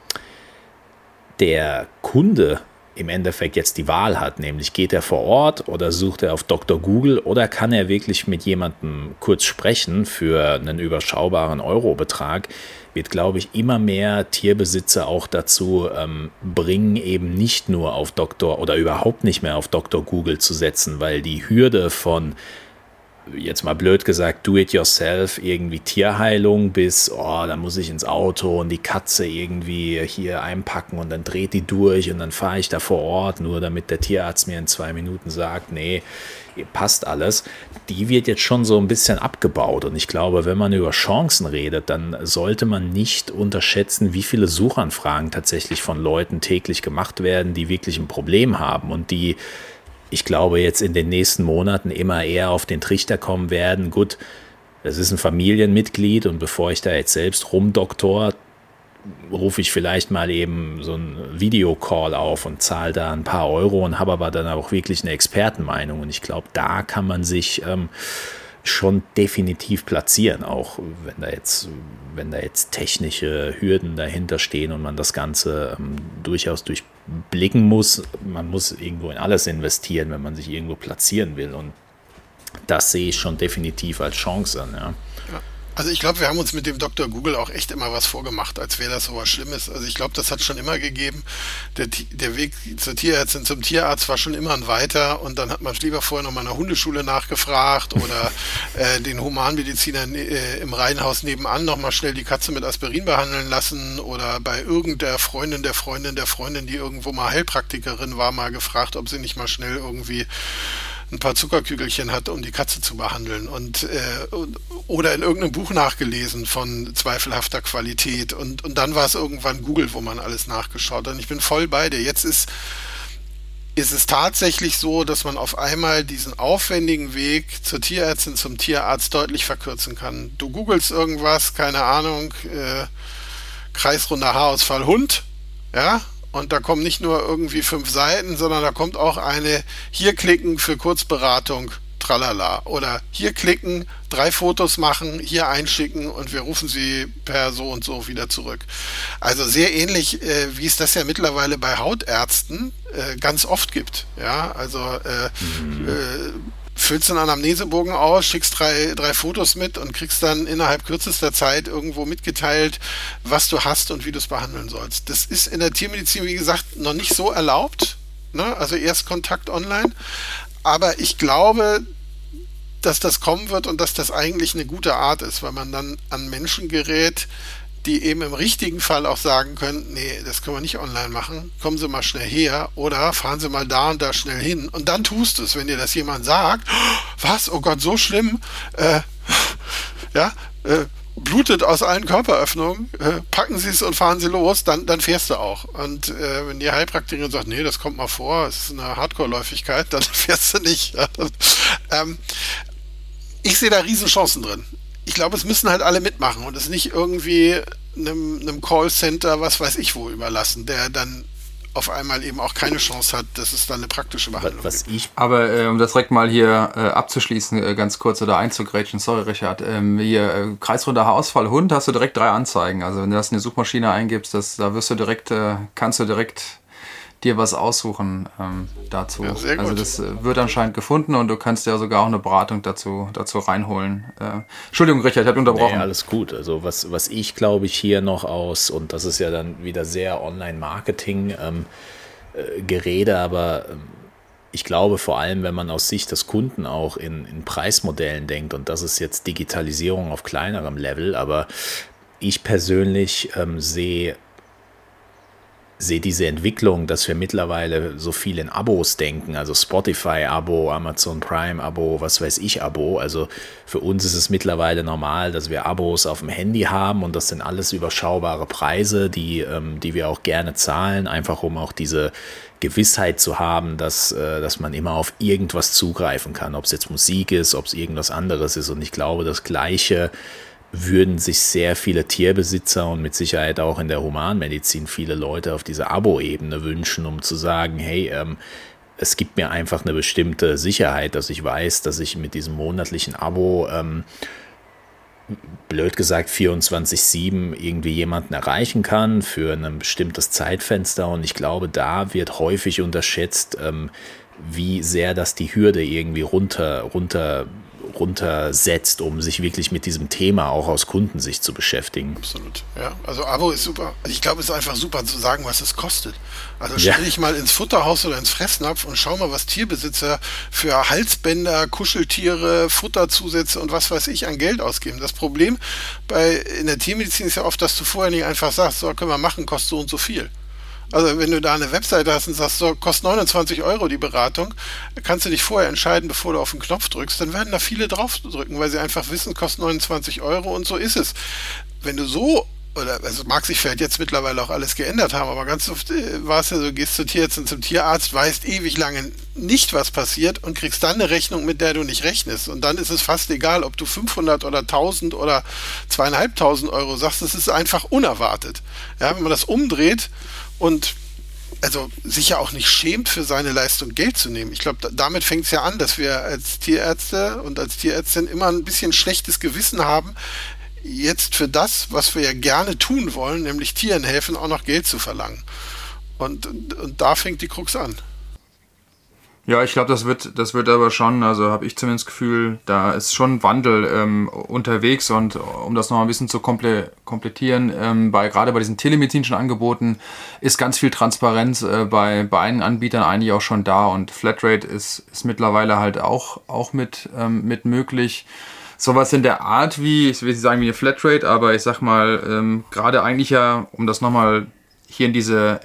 der Kunde im Endeffekt jetzt die Wahl hat, nämlich geht er vor Ort oder sucht er auf Dr. Google oder kann er wirklich mit jemandem kurz sprechen für einen überschaubaren Eurobetrag, wird, glaube ich, immer mehr Tierbesitzer auch dazu ähm, bringen, eben nicht nur auf Dr. oder überhaupt nicht mehr auf Dr. Google zu setzen, weil die Hürde von jetzt mal blöd gesagt, do it yourself, irgendwie Tierheilung bis, oh, da muss ich ins Auto und die Katze irgendwie hier einpacken und dann dreht die durch und dann fahre ich da vor Ort, nur damit der Tierarzt mir in zwei Minuten sagt, nee, passt alles. Die wird jetzt schon so ein bisschen abgebaut und ich glaube, wenn man über Chancen redet, dann sollte man nicht unterschätzen, wie viele Suchanfragen tatsächlich von Leuten täglich gemacht werden, die wirklich ein Problem haben und die ich glaube, jetzt in den nächsten Monaten immer eher auf den Trichter kommen werden. Gut, das ist ein Familienmitglied und bevor ich da jetzt selbst rumdoktor, rufe ich vielleicht mal eben so einen Videocall auf und zahle da ein paar Euro und habe aber dann auch wirklich eine Expertenmeinung. Und ich glaube, da kann man sich ähm, schon definitiv platzieren, auch wenn da jetzt, wenn da jetzt technische Hürden dahinter stehen und man das Ganze ähm, durchaus durchblicken muss. Man muss irgendwo in alles investieren, wenn man sich irgendwo platzieren will. Und das sehe ich schon definitiv als Chance an. Ja. Also ich glaube, wir haben uns mit dem Dr. Google auch echt immer was vorgemacht, als wäre das so was Schlimmes. Also ich glaube, das hat schon immer gegeben. Der, der Weg zur Tierärztin zum Tierarzt war schon immer ein weiter und dann hat man lieber vorher noch mal eine Hundeschule nachgefragt oder äh, den Humanmediziner äh, im Reihenhaus nebenan noch mal schnell die Katze mit Aspirin behandeln lassen oder bei irgendeiner Freundin der Freundin der Freundin, die irgendwo mal Heilpraktikerin war, mal gefragt, ob sie nicht mal schnell irgendwie ein paar Zuckerkügelchen hat, um die Katze zu behandeln und äh, oder in irgendeinem Buch nachgelesen von zweifelhafter Qualität und und dann war es irgendwann Google, wo man alles nachgeschaut hat. Und ich bin voll bei dir. Jetzt ist ist es tatsächlich so, dass man auf einmal diesen aufwendigen Weg zur Tierärztin, zum Tierarzt deutlich verkürzen kann. Du googelst irgendwas, keine Ahnung, äh, kreisrunder Haarausfall Hund, ja, und da kommen nicht nur irgendwie fünf Seiten, sondern da kommt auch eine hier klicken für Kurzberatung, tralala. Oder hier klicken, drei Fotos machen, hier einschicken und wir rufen sie per so und so wieder zurück. Also sehr ähnlich, äh, wie es das ja mittlerweile bei Hautärzten äh, ganz oft gibt. Ja, also äh, mhm. Füllst einen Anamnesebogen aus, schickst drei, drei Fotos mit und kriegst dann innerhalb kürzester Zeit irgendwo mitgeteilt, was du hast und wie du es behandeln sollst. Das ist in der Tiermedizin, wie gesagt, noch nicht so erlaubt. Ne? Also erst Kontakt online. Aber ich glaube, dass das kommen wird und dass das eigentlich eine gute Art ist, weil man dann an Menschen gerät, die eben im richtigen Fall auch sagen können, nee, das können wir nicht online machen, kommen Sie mal schnell her oder fahren Sie mal da und da schnell hin und dann tust es, wenn dir das jemand sagt, was, oh Gott, so schlimm, äh, ja, äh, blutet aus allen Körperöffnungen, äh, packen Sie es und fahren Sie los, dann, dann fährst du auch. Und äh, wenn die Heilpraktikerin sagt, nee, das kommt mal vor, es ist eine Hardcore-Läufigkeit, dann fährst du nicht. Ähm, ich sehe da Riesenchancen drin ich glaube, es müssen halt alle mitmachen und es nicht irgendwie einem, einem Callcenter, was weiß ich wo, überlassen, der dann auf einmal eben auch keine Chance hat, dass es dann eine praktische Behandlung was gibt. Ich Aber äh, um das direkt mal hier äh, abzuschließen, äh, ganz kurz oder einzugrätschen, sorry Richard, ähm, hier äh, kreisrunder Haarausfall Hund hast du direkt drei Anzeigen. Also wenn du das in die Suchmaschine eingibst, das, da wirst du direkt, äh, kannst du direkt dir was aussuchen ähm, dazu. Ja, also das äh, wird anscheinend gefunden und du kannst ja sogar auch eine Beratung dazu, dazu reinholen. Äh, Entschuldigung, Richard, ich habe unterbrochen. Nee, alles gut. Also was, was ich glaube ich hier noch aus, und das ist ja dann wieder sehr Online-Marketing ähm, äh, Gerede, aber ähm, ich glaube vor allem, wenn man aus Sicht des Kunden auch in, in Preismodellen denkt, und das ist jetzt Digitalisierung auf kleinerem Level, aber ich persönlich ähm, sehe sehe diese Entwicklung, dass wir mittlerweile so viel in Abos denken, also Spotify-Abo, Amazon Prime-Abo, was weiß ich, Abo. Also für uns ist es mittlerweile normal, dass wir Abos auf dem Handy haben und das sind alles überschaubare Preise, die, ähm, die wir auch gerne zahlen, einfach um auch diese Gewissheit zu haben, dass, äh, dass man immer auf irgendwas zugreifen kann, ob es jetzt Musik ist, ob es irgendwas anderes ist. Und ich glaube, das Gleiche würden sich sehr viele Tierbesitzer und mit Sicherheit auch in der Humanmedizin viele Leute auf dieser Abo-Ebene wünschen, um zu sagen, hey, ähm, es gibt mir einfach eine bestimmte Sicherheit, dass ich weiß, dass ich mit diesem monatlichen Abo, ähm, blöd gesagt, 24-7 irgendwie jemanden erreichen kann für ein bestimmtes Zeitfenster. Und ich glaube, da wird häufig unterschätzt, ähm, wie sehr das die Hürde irgendwie runter, runter runtersetzt, um sich wirklich mit diesem Thema auch aus Kundensicht zu beschäftigen. Absolut, ja. Also Abo ist super. Ich glaube, es ist einfach super zu sagen, was es kostet. Also stell ja. dich mal ins Futterhaus oder ins Fressnapf und schau mal, was Tierbesitzer für Halsbänder, Kuscheltiere, Futterzusätze und was weiß ich an Geld ausgeben. Das Problem bei in der Tiermedizin ist ja oft, dass du vorher nicht einfach sagst, so können wir machen, kostet so und so viel. Also wenn du da eine Webseite hast und sagst, so kostet 29 Euro die Beratung, kannst du dich vorher entscheiden, bevor du auf den Knopf drückst, dann werden da viele draufdrücken, weil sie einfach wissen, kostet 29 Euro und so ist es. Wenn du so oder also mag sich vielleicht jetzt mittlerweile auch alles geändert haben, aber ganz oft äh, war es ja so, gehst zur Tierärztin zum Tierarzt, weißt ewig lange nicht, was passiert und kriegst dann eine Rechnung, mit der du nicht rechnest. Und dann ist es fast egal, ob du 500 oder 1000 oder zweieinhalbtausend Euro sagst, es ist einfach unerwartet. Ja, wenn man das umdreht und also sich ja auch nicht schämt, für seine Leistung Geld zu nehmen. Ich glaube, damit fängt es ja an, dass wir als Tierärzte und als Tierärztin immer ein bisschen schlechtes Gewissen haben, jetzt für das, was wir ja gerne tun wollen, nämlich Tieren helfen, auch noch Geld zu verlangen. Und, und, und da fängt die Krux an. Ja, ich glaube, das wird, das wird aber schon, also habe ich zumindest das Gefühl, da ist schon Wandel ähm, unterwegs und um das noch ein bisschen zu komple komplettieren, ähm, bei gerade bei diesen telemedizinischen Angeboten ist ganz viel Transparenz äh, bei, bei einigen Anbietern eigentlich auch schon da und Flatrate ist, ist mittlerweile halt auch, auch mit, ähm, mit möglich. Sowas in der Art wie, ich will nicht sagen wie eine Flatrate, aber ich sag mal, ähm, gerade eigentlich ja, um das nochmal hier in diese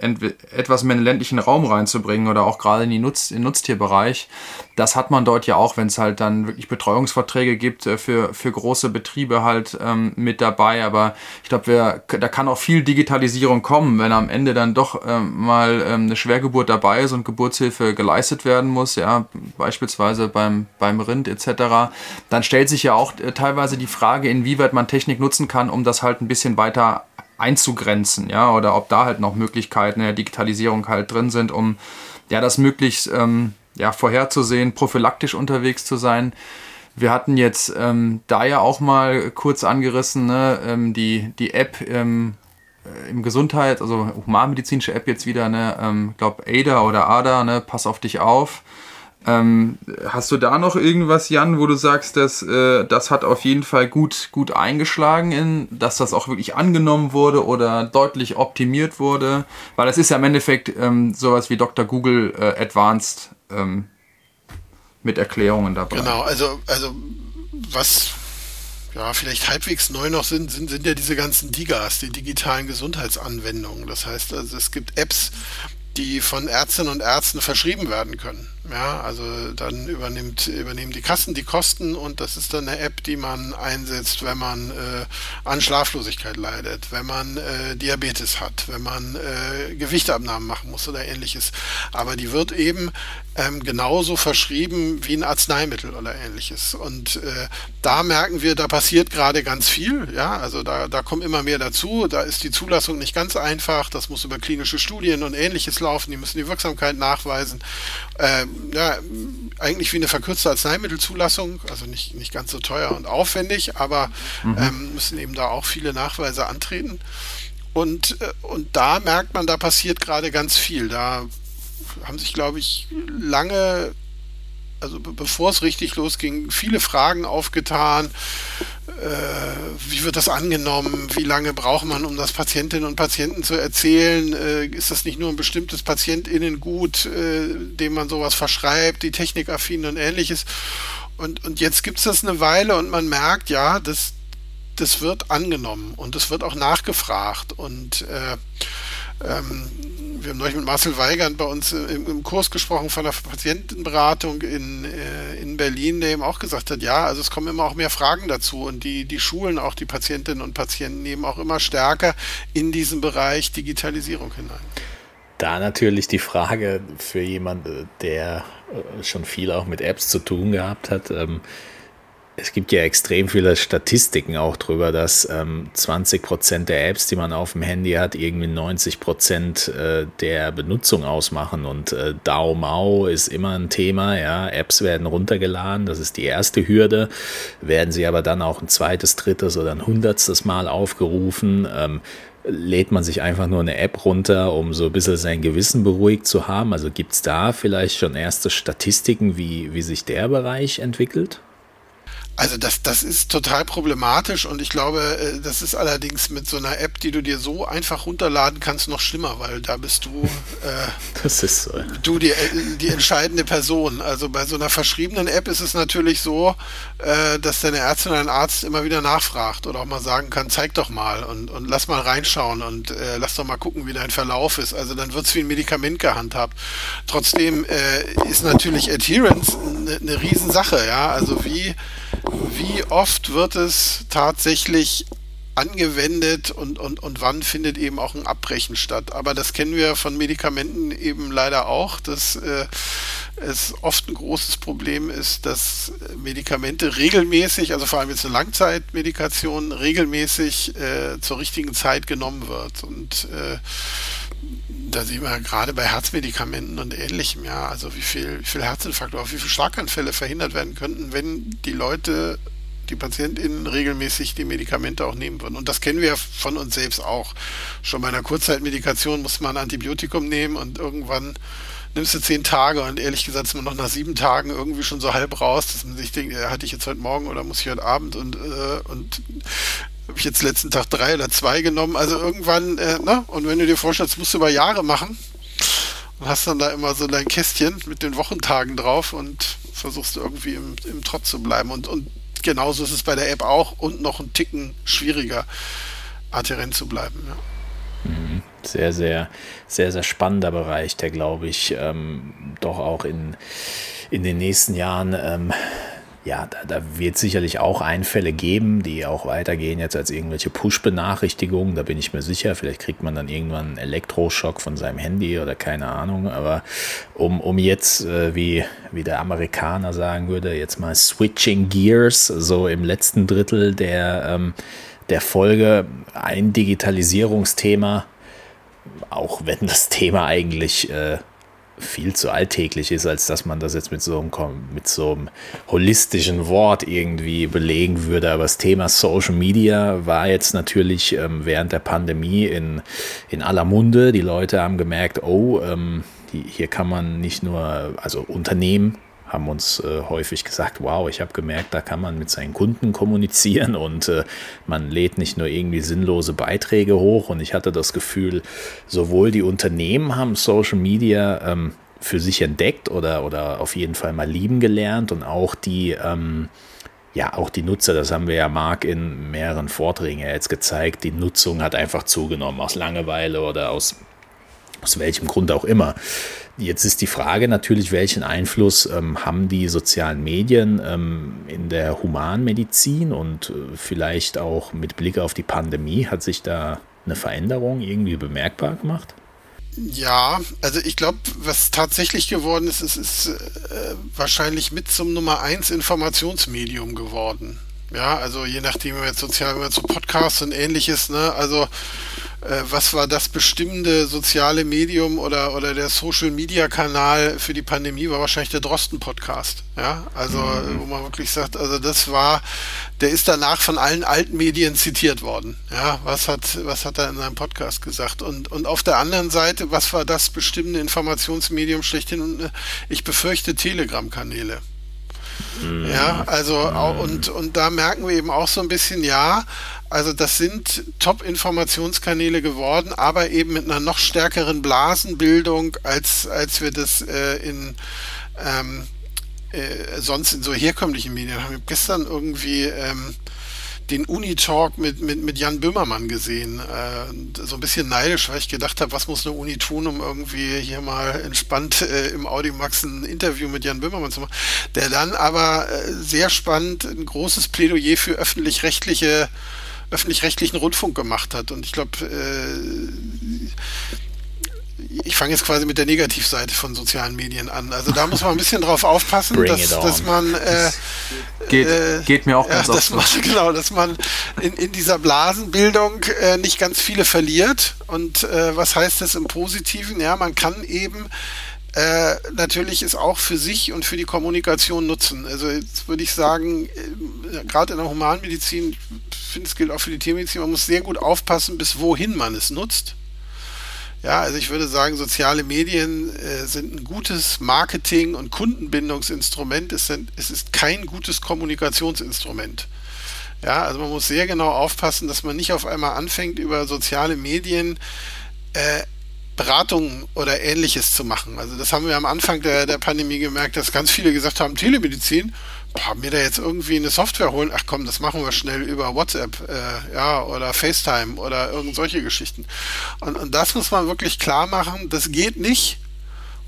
etwas mehr ländlichen Raum reinzubringen oder auch gerade in den Nutz, in Nutztierbereich. Das hat man dort ja auch, wenn es halt dann wirklich Betreuungsverträge gibt äh, für, für große Betriebe halt ähm, mit dabei. Aber ich glaube, da kann auch viel Digitalisierung kommen, wenn am Ende dann doch ähm, mal ähm, eine Schwergeburt dabei ist und Geburtshilfe geleistet werden muss, ja, beispielsweise beim, beim Rind etc. Dann stellt sich ja auch äh, teilweise die Frage, inwieweit man Technik nutzen kann, um das halt ein bisschen weiter einzugrenzen, ja, oder ob da halt noch Möglichkeiten der Digitalisierung halt drin sind, um ja das möglichst ähm, ja, vorherzusehen, prophylaktisch unterwegs zu sein. Wir hatten jetzt ähm, da ja auch mal kurz angerissen, ne, ähm, die, die App ähm, äh, im Gesundheit, also humanmedizinische App jetzt wieder, ne, ähm, glaube ADA oder ADA, ne, pass auf dich auf. Ähm, hast du da noch irgendwas, Jan, wo du sagst, dass äh, das hat auf jeden Fall gut, gut eingeschlagen, in, dass das auch wirklich angenommen wurde oder deutlich optimiert wurde? Weil es ist ja im Endeffekt ähm, sowas wie Dr. Google äh, Advanced ähm, mit Erklärungen dabei. Genau, also, also was ja, vielleicht halbwegs neu noch sind, sind, sind ja diese ganzen DIGAs, die digitalen Gesundheitsanwendungen. Das heißt, also es gibt Apps, die von Ärztinnen und Ärzten verschrieben werden können. Ja, also dann übernimmt, übernehmen die Kassen die Kosten und das ist dann eine App, die man einsetzt, wenn man äh, an Schlaflosigkeit leidet, wenn man äh, Diabetes hat, wenn man äh, Gewichtabnahmen machen muss oder ähnliches. Aber die wird eben ähm, genauso verschrieben wie ein Arzneimittel oder ähnliches. Und äh, da merken wir, da passiert gerade ganz viel. Ja, also da, da kommt immer mehr dazu. Da ist die Zulassung nicht ganz einfach. Das muss über klinische Studien und ähnliches laufen. Die müssen die Wirksamkeit nachweisen. Ähm, ja, eigentlich wie eine verkürzte Arzneimittelzulassung, also nicht, nicht ganz so teuer und aufwendig, aber mhm. ähm, müssen eben da auch viele Nachweise antreten. Und, äh, und da merkt man, da passiert gerade ganz viel. Da haben sich, glaube ich, lange, also bevor es richtig losging, viele Fragen aufgetan äh, wie wird das angenommen? Wie lange braucht man, um das Patientinnen und Patienten zu erzählen? Äh, ist das nicht nur ein bestimmtes Patientinnengut, äh, dem man sowas verschreibt, die technikaffinen und ähnliches? Und, und jetzt gibt es das eine Weile und man merkt, ja, das, das wird angenommen und es wird auch nachgefragt. Und äh, ähm, wir haben neulich mit Marcel Weigand bei uns im, im, Kurs gesprochen von der Patientenberatung in, äh, in Berlin, der eben auch gesagt hat, ja, also es kommen immer auch mehr Fragen dazu und die, die schulen auch die Patientinnen und Patienten eben auch immer stärker in diesen Bereich Digitalisierung hinein. Da natürlich die Frage für jemanden, der äh, schon viel auch mit Apps zu tun gehabt hat, ähm, es gibt ja extrem viele Statistiken auch darüber, dass ähm, 20 Prozent der Apps, die man auf dem Handy hat, irgendwie 90 Prozent äh, der Benutzung ausmachen. Und äh, DAO Mau ist immer ein Thema. Ja, Apps werden runtergeladen, das ist die erste Hürde. Werden sie aber dann auch ein zweites, drittes oder ein hundertstes Mal aufgerufen. Ähm, lädt man sich einfach nur eine App runter, um so ein bisschen sein Gewissen beruhigt zu haben? Also gibt es da vielleicht schon erste Statistiken, wie, wie sich der Bereich entwickelt? Also das, das ist total problematisch und ich glaube, äh, das ist allerdings mit so einer App, die du dir so einfach runterladen kannst, noch schlimmer, weil da bist du, äh, das ist so. du die, die entscheidende Person. Also bei so einer verschriebenen App ist es natürlich so, äh, dass deine Ärztin oder ein Arzt immer wieder nachfragt oder auch mal sagen kann, zeig doch mal und, und lass mal reinschauen und äh, lass doch mal gucken, wie dein Verlauf ist. Also dann wird es wie ein Medikament gehandhabt. Trotzdem äh, ist natürlich Adherence eine, eine Riesensache, ja. Also wie wie oft wird es tatsächlich angewendet und, und, und wann findet eben auch ein Abbrechen statt. Aber das kennen wir von Medikamenten eben leider auch, dass äh, es oft ein großes Problem ist, dass Medikamente regelmäßig, also vor allem jetzt eine Langzeitmedikation, regelmäßig äh, zur richtigen Zeit genommen wird. Und äh, da sehen wir gerade bei Herzmedikamenten und ähnlichem, ja, also wie viel, wie viel Herzinfarkt oder wie viele Schlaganfälle verhindert werden könnten, wenn die Leute, die PatientInnen regelmäßig die Medikamente auch nehmen würden. Und das kennen wir von uns selbst auch. Schon bei einer Kurzzeitmedikation muss man ein Antibiotikum nehmen und irgendwann nimmst du zehn Tage und ehrlich gesagt ist man noch nach sieben Tagen irgendwie schon so halb raus, dass man sich denkt, hatte ich jetzt heute Morgen oder muss ich heute Abend und, äh, und habe ich jetzt letzten Tag drei oder zwei genommen. Also irgendwann, äh, ne? Und wenn du dir vorstellst, musst du über Jahre machen und hast dann da immer so dein Kästchen mit den Wochentagen drauf und versuchst irgendwie im, im Trott zu bleiben. Und, und genauso ist es bei der App auch und noch ein Ticken schwieriger, adherent zu bleiben. Ja. Sehr, sehr, sehr, sehr spannender Bereich, der glaube ich ähm, doch auch in, in den nächsten Jahren ähm, ja, da, da, wird sicherlich auch Einfälle geben, die auch weitergehen jetzt als irgendwelche Push-Benachrichtigungen. Da bin ich mir sicher. Vielleicht kriegt man dann irgendwann einen Elektroschock von seinem Handy oder keine Ahnung. Aber um, um jetzt, äh, wie, wie der Amerikaner sagen würde, jetzt mal switching gears, so im letzten Drittel der, ähm, der Folge, ein Digitalisierungsthema, auch wenn das Thema eigentlich äh, viel zu alltäglich ist, als dass man das jetzt mit so einem, mit so einem holistischen Wort irgendwie belegen würde. Aber das Thema Social Media war jetzt natürlich ähm, während der Pandemie in, in aller Munde. Die Leute haben gemerkt, oh, ähm, hier kann man nicht nur, also Unternehmen haben uns äh, häufig gesagt, wow, ich habe gemerkt, da kann man mit seinen Kunden kommunizieren und äh, man lädt nicht nur irgendwie sinnlose Beiträge hoch. Und ich hatte das Gefühl, sowohl die Unternehmen haben Social Media ähm, für sich entdeckt oder, oder auf jeden Fall mal lieben gelernt und auch die, ähm, ja, auch die Nutzer, das haben wir ja Marc in mehreren Vorträgen ja jetzt gezeigt, die Nutzung hat einfach zugenommen aus Langeweile oder aus, aus welchem Grund auch immer. Jetzt ist die Frage natürlich, welchen Einfluss ähm, haben die sozialen Medien ähm, in der Humanmedizin und äh, vielleicht auch mit Blick auf die Pandemie, hat sich da eine Veränderung irgendwie bemerkbar gemacht? Ja, also ich glaube, was tatsächlich geworden ist, ist, ist äh, wahrscheinlich mit zum Nummer 1 Informationsmedium geworden. Ja, also je nachdem, wenn wir jetzt sozial, wenn wir zu Podcasts und ähnliches, ne, also äh, was war das bestimmende soziale Medium oder, oder der Social Media Kanal für die Pandemie war wahrscheinlich der Drosten Podcast. Ja, also, mhm. wo man wirklich sagt, also das war, der ist danach von allen alten Medien zitiert worden. Ja, was hat, was hat er in seinem Podcast gesagt? Und, und auf der anderen Seite, was war das bestimmende Informationsmedium schlechthin? Und äh, ich befürchte Telegram-Kanäle. Ja, also, und, und da merken wir eben auch so ein bisschen, ja, also das sind Top-Informationskanäle geworden, aber eben mit einer noch stärkeren Blasenbildung, als, als wir das äh, in ähm, äh, sonst in so herkömmlichen Medien haben. Ich habe gestern irgendwie ähm, den Uni-Talk mit, mit, mit Jan Böhmermann gesehen. Äh, so ein bisschen neidisch, weil ich gedacht habe, was muss eine Uni tun, um irgendwie hier mal entspannt äh, im Audimax ein Interview mit Jan Böhmermann zu machen. Der dann aber äh, sehr spannend ein großes Plädoyer für öffentlich-rechtliche öffentlich-rechtlichen Rundfunk gemacht hat. Und ich glaube, äh, ich fange jetzt quasi mit der Negativseite von sozialen Medien an. Also da muss man ein bisschen drauf aufpassen, dass, dass, man äh, geht, äh, geht, mir auch ganz ja, dass man, Genau, dass man in, in dieser Blasenbildung äh, nicht ganz viele verliert. Und äh, was heißt das im Positiven? Ja, man kann eben äh, natürlich es auch für sich und für die Kommunikation nutzen. Also jetzt würde ich sagen, äh, gerade in der Humanmedizin, ich finde es gilt auch für die Tiermedizin, man muss sehr gut aufpassen, bis wohin man es nutzt. Ja, also ich würde sagen, soziale Medien äh, sind ein gutes Marketing- und Kundenbindungsinstrument. Es, sind, es ist kein gutes Kommunikationsinstrument. Ja, also man muss sehr genau aufpassen, dass man nicht auf einmal anfängt, über soziale Medien äh, Beratung oder ähnliches zu machen. Also das haben wir am Anfang der, der Pandemie gemerkt, dass ganz viele gesagt haben, Telemedizin, boah, mir da jetzt irgendwie eine Software holen, ach komm, das machen wir schnell über WhatsApp, äh, ja, oder FaceTime oder irgend solche Geschichten. Und, und das muss man wirklich klar machen, das geht nicht,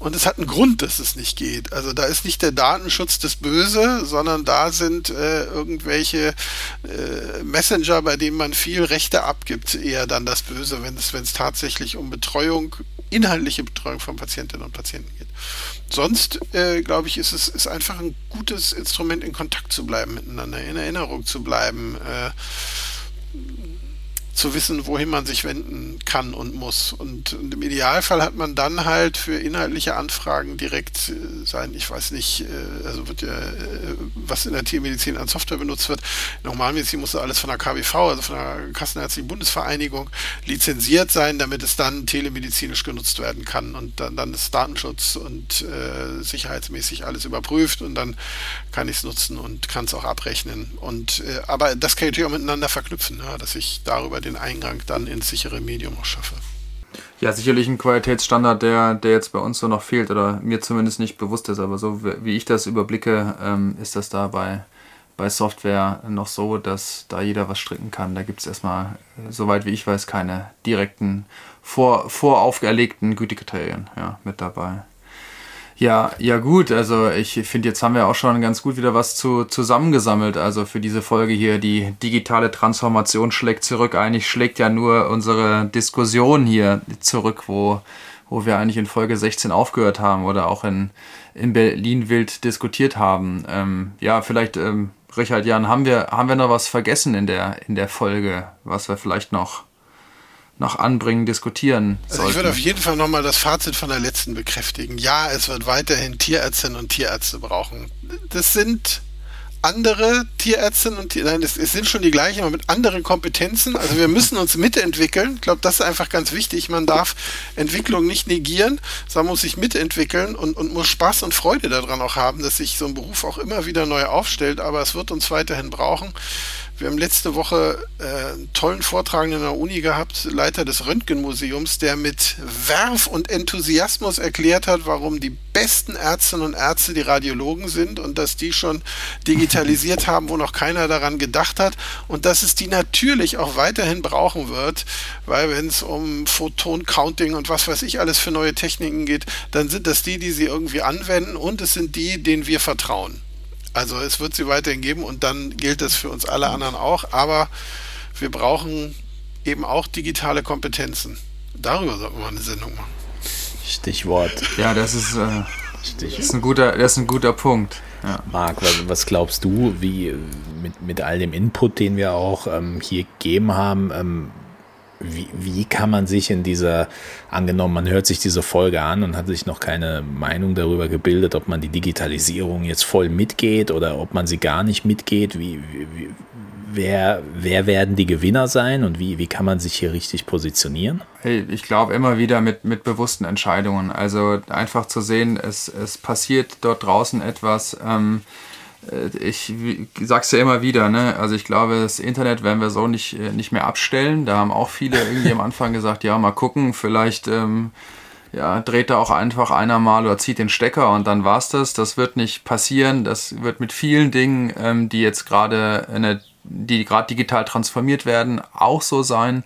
und es hat einen Grund, dass es nicht geht. Also da ist nicht der Datenschutz das Böse, sondern da sind äh, irgendwelche äh, Messenger, bei denen man viel Rechte abgibt, eher dann das Böse, wenn es, wenn es tatsächlich um Betreuung, inhaltliche Betreuung von Patientinnen und Patienten geht. Sonst, äh, glaube ich, ist es ist einfach ein gutes Instrument, in Kontakt zu bleiben miteinander, in Erinnerung zu bleiben. Zu wissen, wohin man sich wenden kann und muss. Und, und im Idealfall hat man dann halt für inhaltliche Anfragen direkt äh, sein, ich weiß nicht, äh, also wird ja, äh, was in der Tiermedizin an Software benutzt wird. Normalmedizin muss alles von der KBV, also von der Kassenärztlichen Bundesvereinigung, lizenziert sein, damit es dann telemedizinisch genutzt werden kann. Und dann, dann ist Datenschutz und äh, sicherheitsmäßig alles überprüft und dann kann ich es nutzen und kann es auch abrechnen. Und äh, aber das kann ich natürlich auch miteinander verknüpfen, ja, dass ich darüber den Eingang dann ins sichere Medium auch schaffe. Ja, sicherlich ein Qualitätsstandard, der, der jetzt bei uns so noch fehlt oder mir zumindest nicht bewusst ist, aber so wie ich das überblicke, ähm, ist das da bei, bei Software noch so, dass da jeder was stricken kann. Da gibt es erstmal, äh, soweit wie ich weiß, keine direkten vor, vorauferlegten Gütekriterien ja, mit dabei. Ja, ja gut, also ich finde, jetzt haben wir auch schon ganz gut wieder was zu, zusammengesammelt. Also für diese Folge hier, die digitale Transformation schlägt zurück. Eigentlich schlägt ja nur unsere Diskussion hier zurück, wo, wo wir eigentlich in Folge 16 aufgehört haben oder auch in, in Berlin wild diskutiert haben. Ähm, ja, vielleicht, ähm, Richard Jan, haben wir, haben wir noch was vergessen in der, in der Folge, was wir vielleicht noch noch anbringen, diskutieren also Ich würde auf jeden Fall nochmal das Fazit von der letzten bekräftigen. Ja, es wird weiterhin Tierärztinnen und Tierärzte brauchen. Das sind andere Tierärztinnen und Tier, nein, es, es, sind schon die gleichen, aber mit anderen Kompetenzen. Also wir müssen uns mitentwickeln. Ich glaube, das ist einfach ganz wichtig. Man darf Entwicklung nicht negieren, sondern muss sich mitentwickeln und, und muss Spaß und Freude daran auch haben, dass sich so ein Beruf auch immer wieder neu aufstellt. Aber es wird uns weiterhin brauchen. Wir haben letzte Woche äh, einen tollen Vortragenden in der Uni gehabt, Leiter des Röntgenmuseums, der mit Werf und Enthusiasmus erklärt hat, warum die besten Ärztinnen und Ärzte die Radiologen sind und dass die schon digitalisiert haben, wo noch keiner daran gedacht hat und dass es die natürlich auch weiterhin brauchen wird, weil wenn es um Photon-Counting und was weiß ich alles für neue Techniken geht, dann sind das die, die sie irgendwie anwenden und es sind die, denen wir vertrauen. Also es wird sie weiterhin geben und dann gilt das für uns alle anderen auch. Aber wir brauchen eben auch digitale Kompetenzen. Darüber sollten wir mal eine Sendung machen. Stichwort. Ja, das ist, äh, Stichwort. Das ist, ein, guter, das ist ein guter Punkt. Ja. Marc, was, was, glaubst du, wie mit, mit all dem Input, den wir auch ähm, hier gegeben haben, ähm, wie, wie kann man sich in dieser, angenommen, man hört sich diese Folge an und hat sich noch keine Meinung darüber gebildet, ob man die Digitalisierung jetzt voll mitgeht oder ob man sie gar nicht mitgeht, wie, wie wer, wer werden die Gewinner sein und wie, wie kann man sich hier richtig positionieren? Ich glaube immer wieder mit, mit bewussten Entscheidungen. Also einfach zu sehen, es, es passiert dort draußen etwas. Ähm, äh, ich sag's ja immer wieder, ne? Also ich glaube, das Internet werden wir so nicht, äh, nicht mehr abstellen. Da haben auch viele irgendwie am Anfang gesagt, ja, mal gucken, vielleicht ähm, ja, dreht da auch einfach einer mal oder zieht den Stecker und dann war's das. Das wird nicht passieren. Das wird mit vielen Dingen, ähm, die jetzt gerade die gerade digital transformiert werden, auch so sein.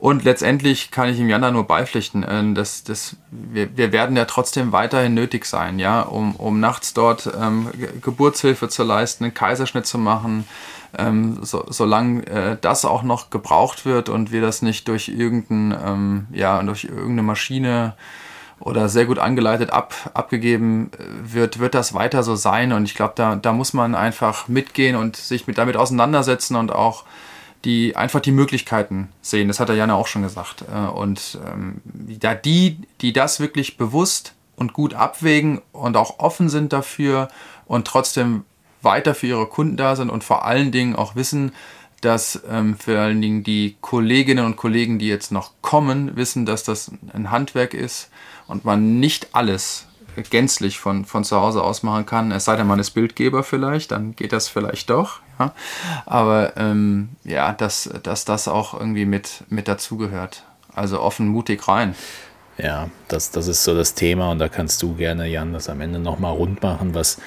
Und letztendlich kann ich ihm Jana nur beipflichten, äh, dass, dass wir, wir werden ja trotzdem weiterhin nötig sein, ja, um, um nachts dort ähm, Geburtshilfe zu leisten, einen Kaiserschnitt zu machen, ähm, so, solange äh, das auch noch gebraucht wird und wir das nicht durch irgendein, ähm, ja, durch irgendeine Maschine oder sehr gut angeleitet ab, abgegeben äh, wird, wird das weiter so sein. Und ich glaube, da, da muss man einfach mitgehen und sich mit, damit auseinandersetzen und auch die einfach die Möglichkeiten sehen. Das hat der Jana auch schon gesagt. Äh, und ähm, da die, die das wirklich bewusst und gut abwägen und auch offen sind dafür und trotzdem weiter für ihre Kunden da sind und vor allen Dingen auch wissen, dass ähm, vor allen Dingen die Kolleginnen und Kollegen, die jetzt noch kommen, wissen, dass das ein Handwerk ist und man nicht alles gänzlich von, von zu Hause aus machen kann, es sei denn, man ist Bildgeber vielleicht, dann geht das vielleicht doch. Ja? Aber ähm, ja, dass, dass das auch irgendwie mit, mit dazugehört. Also offen, mutig rein. Ja, das, das ist so das Thema und da kannst du gerne, Jan, das am Ende nochmal rund machen, was,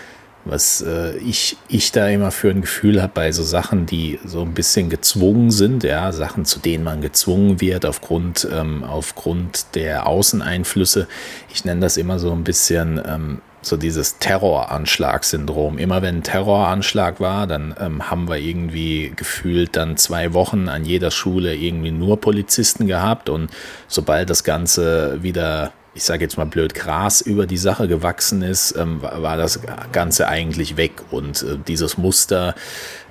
was äh, ich, ich da immer für ein Gefühl habe bei so Sachen, die so ein bisschen gezwungen sind, ja, Sachen, zu denen man gezwungen wird aufgrund, ähm, aufgrund der Außeneinflüsse. Ich nenne das immer so ein bisschen ähm, so dieses Terroranschlagsyndrom. Immer wenn ein Terroranschlag war, dann ähm, haben wir irgendwie gefühlt dann zwei Wochen an jeder Schule irgendwie nur Polizisten gehabt und sobald das Ganze wieder ich sage jetzt mal blöd, Gras über die Sache gewachsen ist, ähm, war das Ganze eigentlich weg. Und äh, dieses Muster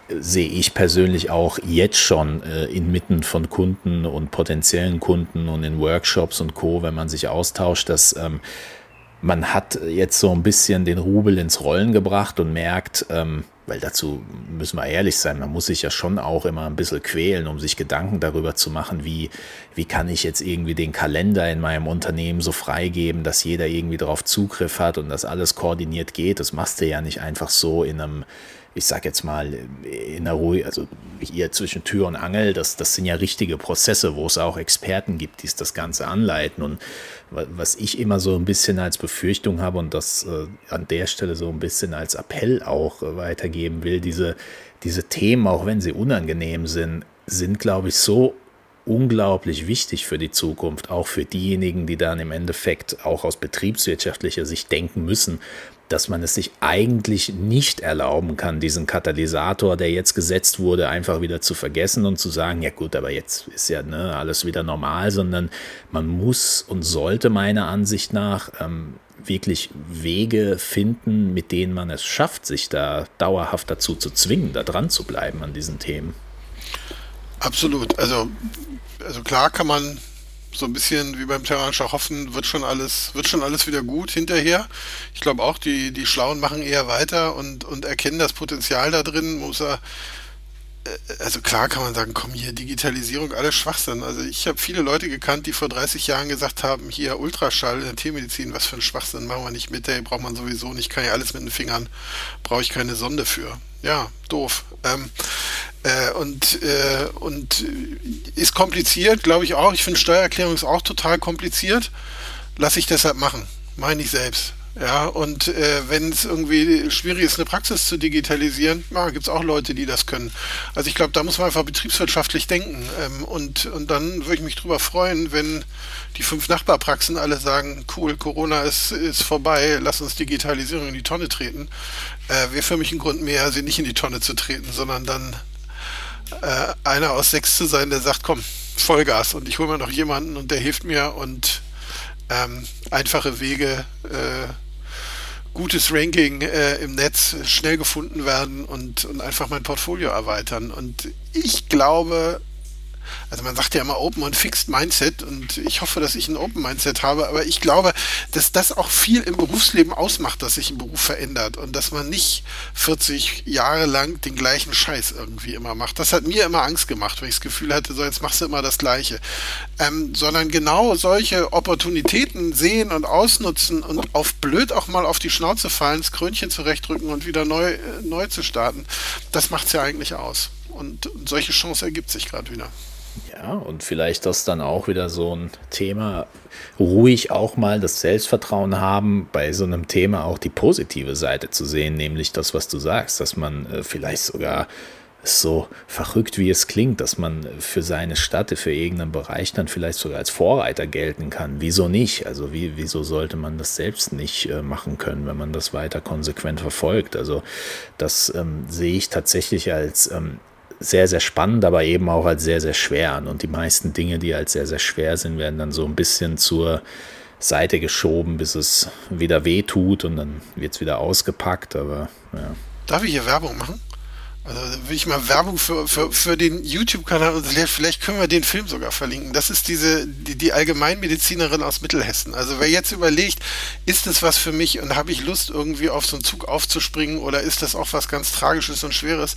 sehe ich persönlich auch jetzt schon äh, inmitten von Kunden und potenziellen Kunden und in Workshops und Co., wenn man sich austauscht, dass ähm, man hat jetzt so ein bisschen den Rubel ins Rollen gebracht und merkt, ähm, weil dazu müssen wir ehrlich sein, man muss sich ja schon auch immer ein bisschen quälen, um sich Gedanken darüber zu machen, wie, wie kann ich jetzt irgendwie den Kalender in meinem Unternehmen so freigeben, dass jeder irgendwie darauf Zugriff hat und dass alles koordiniert geht. Das machst du ja nicht einfach so in einem ich sag jetzt mal, in der Ruhe, also hier zwischen Tür und Angel, das, das sind ja richtige Prozesse, wo es auch Experten gibt, die das Ganze anleiten. Und was ich immer so ein bisschen als Befürchtung habe und das äh, an der Stelle so ein bisschen als Appell auch äh, weitergeben will, diese, diese Themen, auch wenn sie unangenehm sind, sind, glaube ich, so unglaublich wichtig für die Zukunft, auch für diejenigen, die dann im Endeffekt auch aus betriebswirtschaftlicher Sicht denken müssen, dass man es sich eigentlich nicht erlauben kann, diesen Katalysator, der jetzt gesetzt wurde, einfach wieder zu vergessen und zu sagen, ja gut, aber jetzt ist ja ne, alles wieder normal, sondern man muss und sollte meiner Ansicht nach ähm, wirklich Wege finden, mit denen man es schafft, sich da dauerhaft dazu zu zwingen, da dran zu bleiben an diesen Themen. Absolut. Also, also klar kann man so ein bisschen wie beim Terranischer hoffen, wird schon alles, wird schon alles wieder gut hinterher. Ich glaube auch, die, die Schlauen machen eher weiter und, und erkennen das Potenzial da drin, muss er äh, also klar kann man sagen, komm hier, Digitalisierung, alles Schwachsinn. Also ich habe viele Leute gekannt, die vor 30 Jahren gesagt haben, hier Ultraschall in der Tiermedizin, was für ein Schwachsinn, machen wir nicht mit, ey, braucht man sowieso nicht, kann ja alles mit den Fingern, brauche ich keine Sonde für. Ja, doof. Ähm, äh, und, äh, und ist kompliziert, glaube ich auch. Ich finde Steuererklärung ist auch total kompliziert. Lass ich deshalb machen. Meine ich selbst. Ja, und äh, wenn es irgendwie schwierig ist, eine Praxis zu digitalisieren, gibt es auch Leute, die das können. Also ich glaube, da muss man einfach betriebswirtschaftlich denken. Ähm, und, und dann würde ich mich drüber freuen, wenn die fünf Nachbarpraxen alle sagen, cool, Corona ist, ist vorbei, lass uns Digitalisierung in die Tonne treten. Äh, Wäre für mich ein Grund mehr, sie nicht in die Tonne zu treten, sondern dann äh, einer aus sechs zu sein, der sagt, komm, Vollgas und ich hole mir noch jemanden und der hilft mir und ähm, einfache Wege, äh, gutes Ranking äh, im Netz schnell gefunden werden und, und einfach mein Portfolio erweitern. Und ich glaube, also man sagt ja immer Open und Fixed Mindset und ich hoffe, dass ich ein Open Mindset habe, aber ich glaube, dass das auch viel im Berufsleben ausmacht, dass sich ein Beruf verändert und dass man nicht 40 Jahre lang den gleichen Scheiß irgendwie immer macht. Das hat mir immer Angst gemacht, weil ich das Gefühl hatte, so jetzt machst du immer das Gleiche. Ähm, sondern genau solche Opportunitäten sehen und ausnutzen und auf blöd auch mal auf die Schnauze fallen, das Krönchen zurechtdrücken und wieder neu, äh, neu zu starten, das macht es ja eigentlich aus. Und solche Chance ergibt sich gerade wieder. Ja, und vielleicht das dann auch wieder so ein Thema, ruhig auch mal das Selbstvertrauen haben, bei so einem Thema auch die positive Seite zu sehen, nämlich das, was du sagst, dass man äh, vielleicht sogar so verrückt wie es klingt, dass man für seine Stadt, für irgendeinen Bereich dann vielleicht sogar als Vorreiter gelten kann. Wieso nicht? Also wie, wieso sollte man das selbst nicht äh, machen können, wenn man das weiter konsequent verfolgt? Also das ähm, sehe ich tatsächlich als ähm, sehr, sehr spannend, aber eben auch als sehr, sehr schwer. Und die meisten Dinge, die als sehr, sehr schwer sind, werden dann so ein bisschen zur Seite geschoben, bis es wieder weh tut und dann wird es wieder ausgepackt. Aber ja. Darf ich hier Werbung machen? Also will ich mal Werbung für, für, für den YouTube-Kanal und vielleicht können wir den Film sogar verlinken. Das ist diese, die, die Allgemeinmedizinerin aus Mittelhessen. Also wer jetzt überlegt, ist das was für mich und habe ich Lust, irgendwie auf so einen Zug aufzuspringen oder ist das auch was ganz Tragisches und Schweres?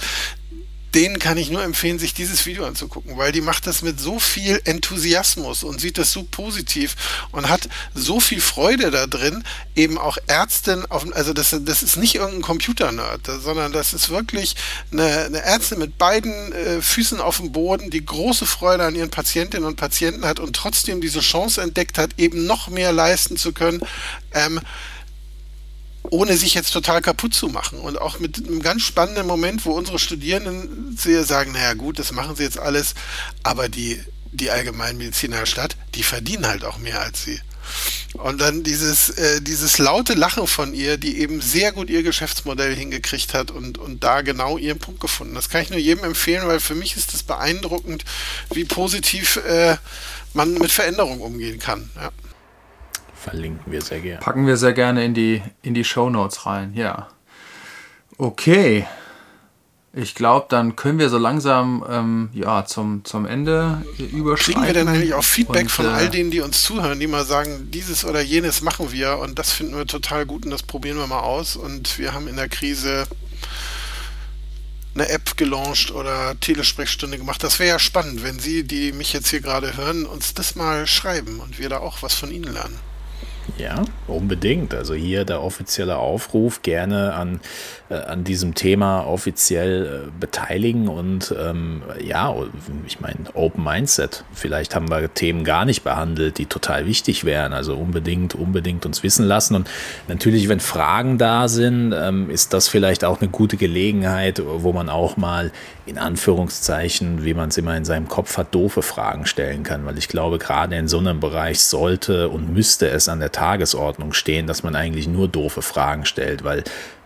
Denen kann ich nur empfehlen, sich dieses Video anzugucken, weil die macht das mit so viel Enthusiasmus und sieht das so positiv und hat so viel Freude da drin, eben auch Ärztin auf, also das, das ist nicht irgendein Computer-Nerd, sondern das ist wirklich eine, eine Ärztin mit beiden äh, Füßen auf dem Boden, die große Freude an ihren Patientinnen und Patienten hat und trotzdem diese Chance entdeckt hat, eben noch mehr leisten zu können. Ähm, ohne sich jetzt total kaputt zu machen. Und auch mit einem ganz spannenden Moment, wo unsere Studierenden sehr sagen, naja gut, das machen sie jetzt alles, aber die, die Allgemeinmediziner der Stadt, die verdienen halt auch mehr als sie. Und dann dieses, äh, dieses laute Lachen von ihr, die eben sehr gut ihr Geschäftsmodell hingekriegt hat und, und da genau ihren Punkt gefunden. Das kann ich nur jedem empfehlen, weil für mich ist es beeindruckend, wie positiv äh, man mit Veränderung umgehen kann. Ja. Verlinken wir sehr gerne. Packen wir sehr gerne in die, in die Show Notes rein, ja. Okay. ich glaube, dann können wir so langsam ähm, ja, zum, zum Ende überschreiten. Kriegen wir denn eigentlich auch Feedback und, von äh, all denen, die uns zuhören, die mal sagen, dieses oder jenes machen wir und das finden wir total gut und das probieren wir mal aus und wir haben in der Krise eine App gelauncht oder Telesprechstunde gemacht. Das wäre ja spannend, wenn Sie, die mich jetzt hier gerade hören, uns das mal schreiben und wir da auch was von Ihnen lernen. Ja, unbedingt. Also hier der offizielle Aufruf, gerne an, äh, an diesem Thema offiziell äh, beteiligen und ähm, ja, ich meine, Open Mindset. Vielleicht haben wir Themen gar nicht behandelt, die total wichtig wären. Also unbedingt, unbedingt uns wissen lassen. Und natürlich, wenn Fragen da sind, ähm, ist das vielleicht auch eine gute Gelegenheit, wo man auch mal in Anführungszeichen, wie man es immer in seinem Kopf hat, doofe Fragen stellen kann. Weil ich glaube, gerade in so einem Bereich sollte und müsste es an der Tagesordnung stehen, dass man eigentlich nur doofe Fragen stellt, weil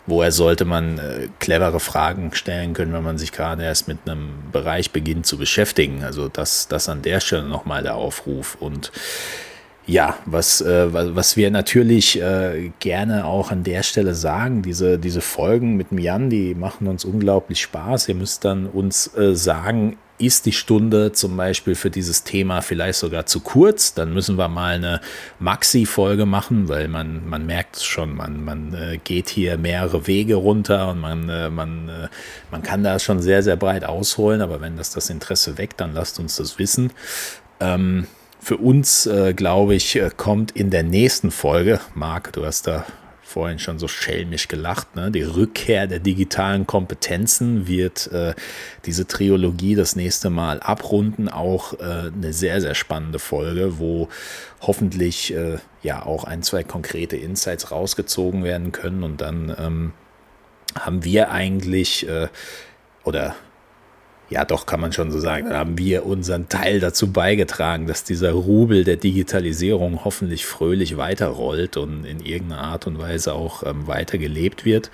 woher sollte man äh, clevere Fragen stellen können, wenn man sich gerade erst mit einem Bereich beginnt zu beschäftigen? Also das, das an der Stelle nochmal der Aufruf und ja, was, äh, was wir natürlich äh, gerne auch an der Stelle sagen, diese, diese Folgen mit dem Jan, die machen uns unglaublich Spaß. Ihr müsst dann uns äh, sagen, ist die Stunde zum Beispiel für dieses Thema vielleicht sogar zu kurz, dann müssen wir mal eine Maxi-Folge machen, weil man, man merkt schon, man, man äh, geht hier mehrere Wege runter und man, äh, man, äh, man kann da schon sehr, sehr breit ausholen, aber wenn das das Interesse weckt, dann lasst uns das wissen. Ähm, für uns, äh, glaube ich, äh, kommt in der nächsten Folge, Marc, du hast da vorhin schon so schelmisch gelacht, ne? die Rückkehr der digitalen Kompetenzen wird äh, diese Trilogie das nächste Mal abrunden. Auch äh, eine sehr, sehr spannende Folge, wo hoffentlich äh, ja auch ein, zwei konkrete Insights rausgezogen werden können. Und dann ähm, haben wir eigentlich äh, oder ja, doch kann man schon so sagen, da haben wir unseren Teil dazu beigetragen, dass dieser Rubel der Digitalisierung hoffentlich fröhlich weiterrollt und in irgendeiner Art und Weise auch ähm, weiter gelebt wird.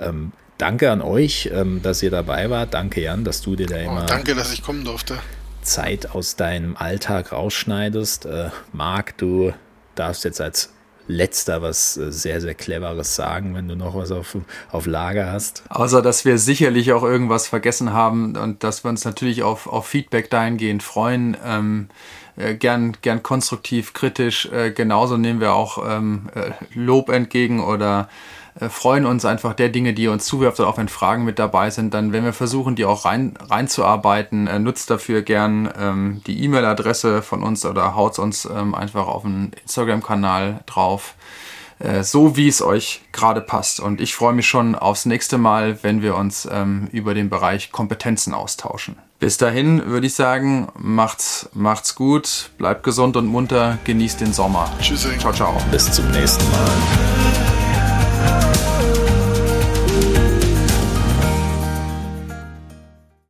Ähm, danke an euch, ähm, dass ihr dabei wart. Danke, Jan, dass du dir da oh, immer. Oh, danke, dass ich kommen durfte. Zeit aus deinem Alltag rausschneidest. Äh, Marc, du darfst jetzt als letzter was äh, sehr, sehr Cleveres sagen, wenn du noch was auf, auf Lager hast. Außer, dass wir sicherlich auch irgendwas vergessen haben und dass wir uns natürlich auf, auf Feedback dahingehend freuen. Ähm, äh, gern, gern konstruktiv, kritisch. Äh, genauso nehmen wir auch ähm, äh, Lob entgegen oder freuen uns einfach der Dinge, die ihr uns zuwirft, auch wenn Fragen mit dabei sind, dann wenn wir versuchen, die auch rein, reinzuarbeiten, äh, nutzt dafür gern ähm, die E-Mail-Adresse von uns oder haut uns ähm, einfach auf den Instagram-Kanal drauf, äh, so wie es euch gerade passt. Und ich freue mich schon aufs nächste Mal, wenn wir uns ähm, über den Bereich Kompetenzen austauschen. Bis dahin würde ich sagen, macht's, macht's gut, bleibt gesund und munter, genießt den Sommer. Tschüss. Ciao, ciao. Bis zum nächsten Mal.